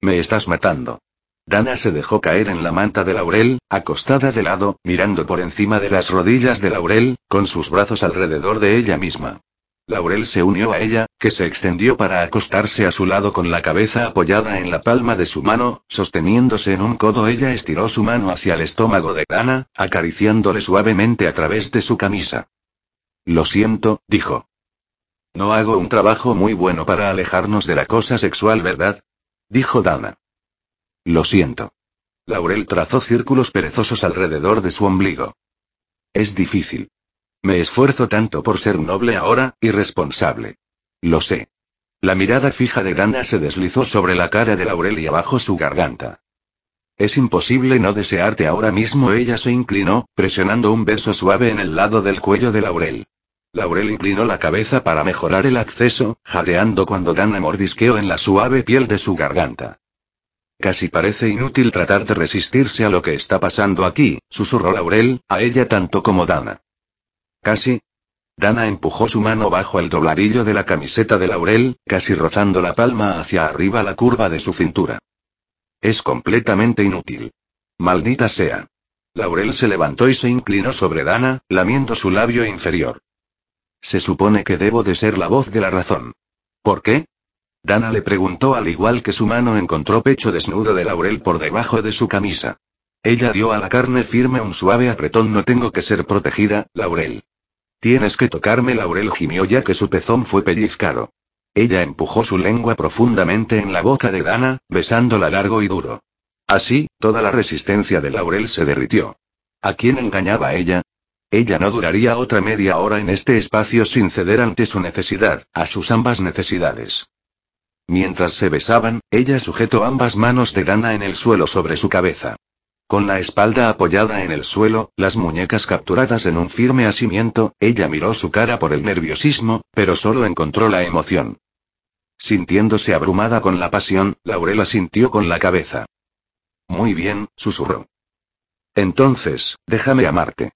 Me estás matando. Dana se dejó caer en la manta de Laurel, acostada de lado, mirando por encima de las rodillas de Laurel, con sus brazos alrededor de ella misma. Laurel se unió a ella, que se extendió para acostarse a su lado con la cabeza apoyada en la palma de su mano, sosteniéndose en un codo. Ella estiró su mano hacia el estómago de Dana, acariciándole suavemente a través de su camisa. Lo siento, dijo. No hago un trabajo muy bueno para alejarnos de la cosa sexual, ¿verdad? Dijo Dana. Lo siento. Laurel trazó círculos perezosos alrededor de su ombligo. Es difícil. Me esfuerzo tanto por ser noble ahora, y responsable. Lo sé. La mirada fija de Dana se deslizó sobre la cara de Laurel y abajo su garganta. Es imposible no desearte ahora mismo. Ella se inclinó, presionando un beso suave en el lado del cuello de Laurel. Laurel inclinó la cabeza para mejorar el acceso, jadeando cuando Dana mordisqueó en la suave piel de su garganta. Casi parece inútil tratar de resistirse a lo que está pasando aquí, susurró Laurel, a ella tanto como Dana. Casi. Dana empujó su mano bajo el dobladillo de la camiseta de Laurel, casi rozando la palma hacia arriba la curva de su cintura. Es completamente inútil. Maldita sea. Laurel se levantó y se inclinó sobre Dana, lamiendo su labio inferior. Se supone que debo de ser la voz de la razón. ¿Por qué? Dana le preguntó al igual que su mano encontró pecho desnudo de Laurel por debajo de su camisa. Ella dio a la carne firme un suave apretón. No tengo que ser protegida, Laurel. Tienes que tocarme. Laurel gimió ya que su pezón fue pellizcado. Ella empujó su lengua profundamente en la boca de Dana, besándola largo y duro. Así, toda la resistencia de Laurel se derritió. ¿A quién engañaba ella? Ella no duraría otra media hora en este espacio sin ceder ante su necesidad, a sus ambas necesidades. Mientras se besaban, ella sujetó ambas manos de Dana en el suelo sobre su cabeza. Con la espalda apoyada en el suelo, las muñecas capturadas en un firme asimiento, ella miró su cara por el nerviosismo, pero solo encontró la emoción. Sintiéndose abrumada con la pasión, Laurela sintió con la cabeza. Muy bien, susurró. Entonces, déjame amarte.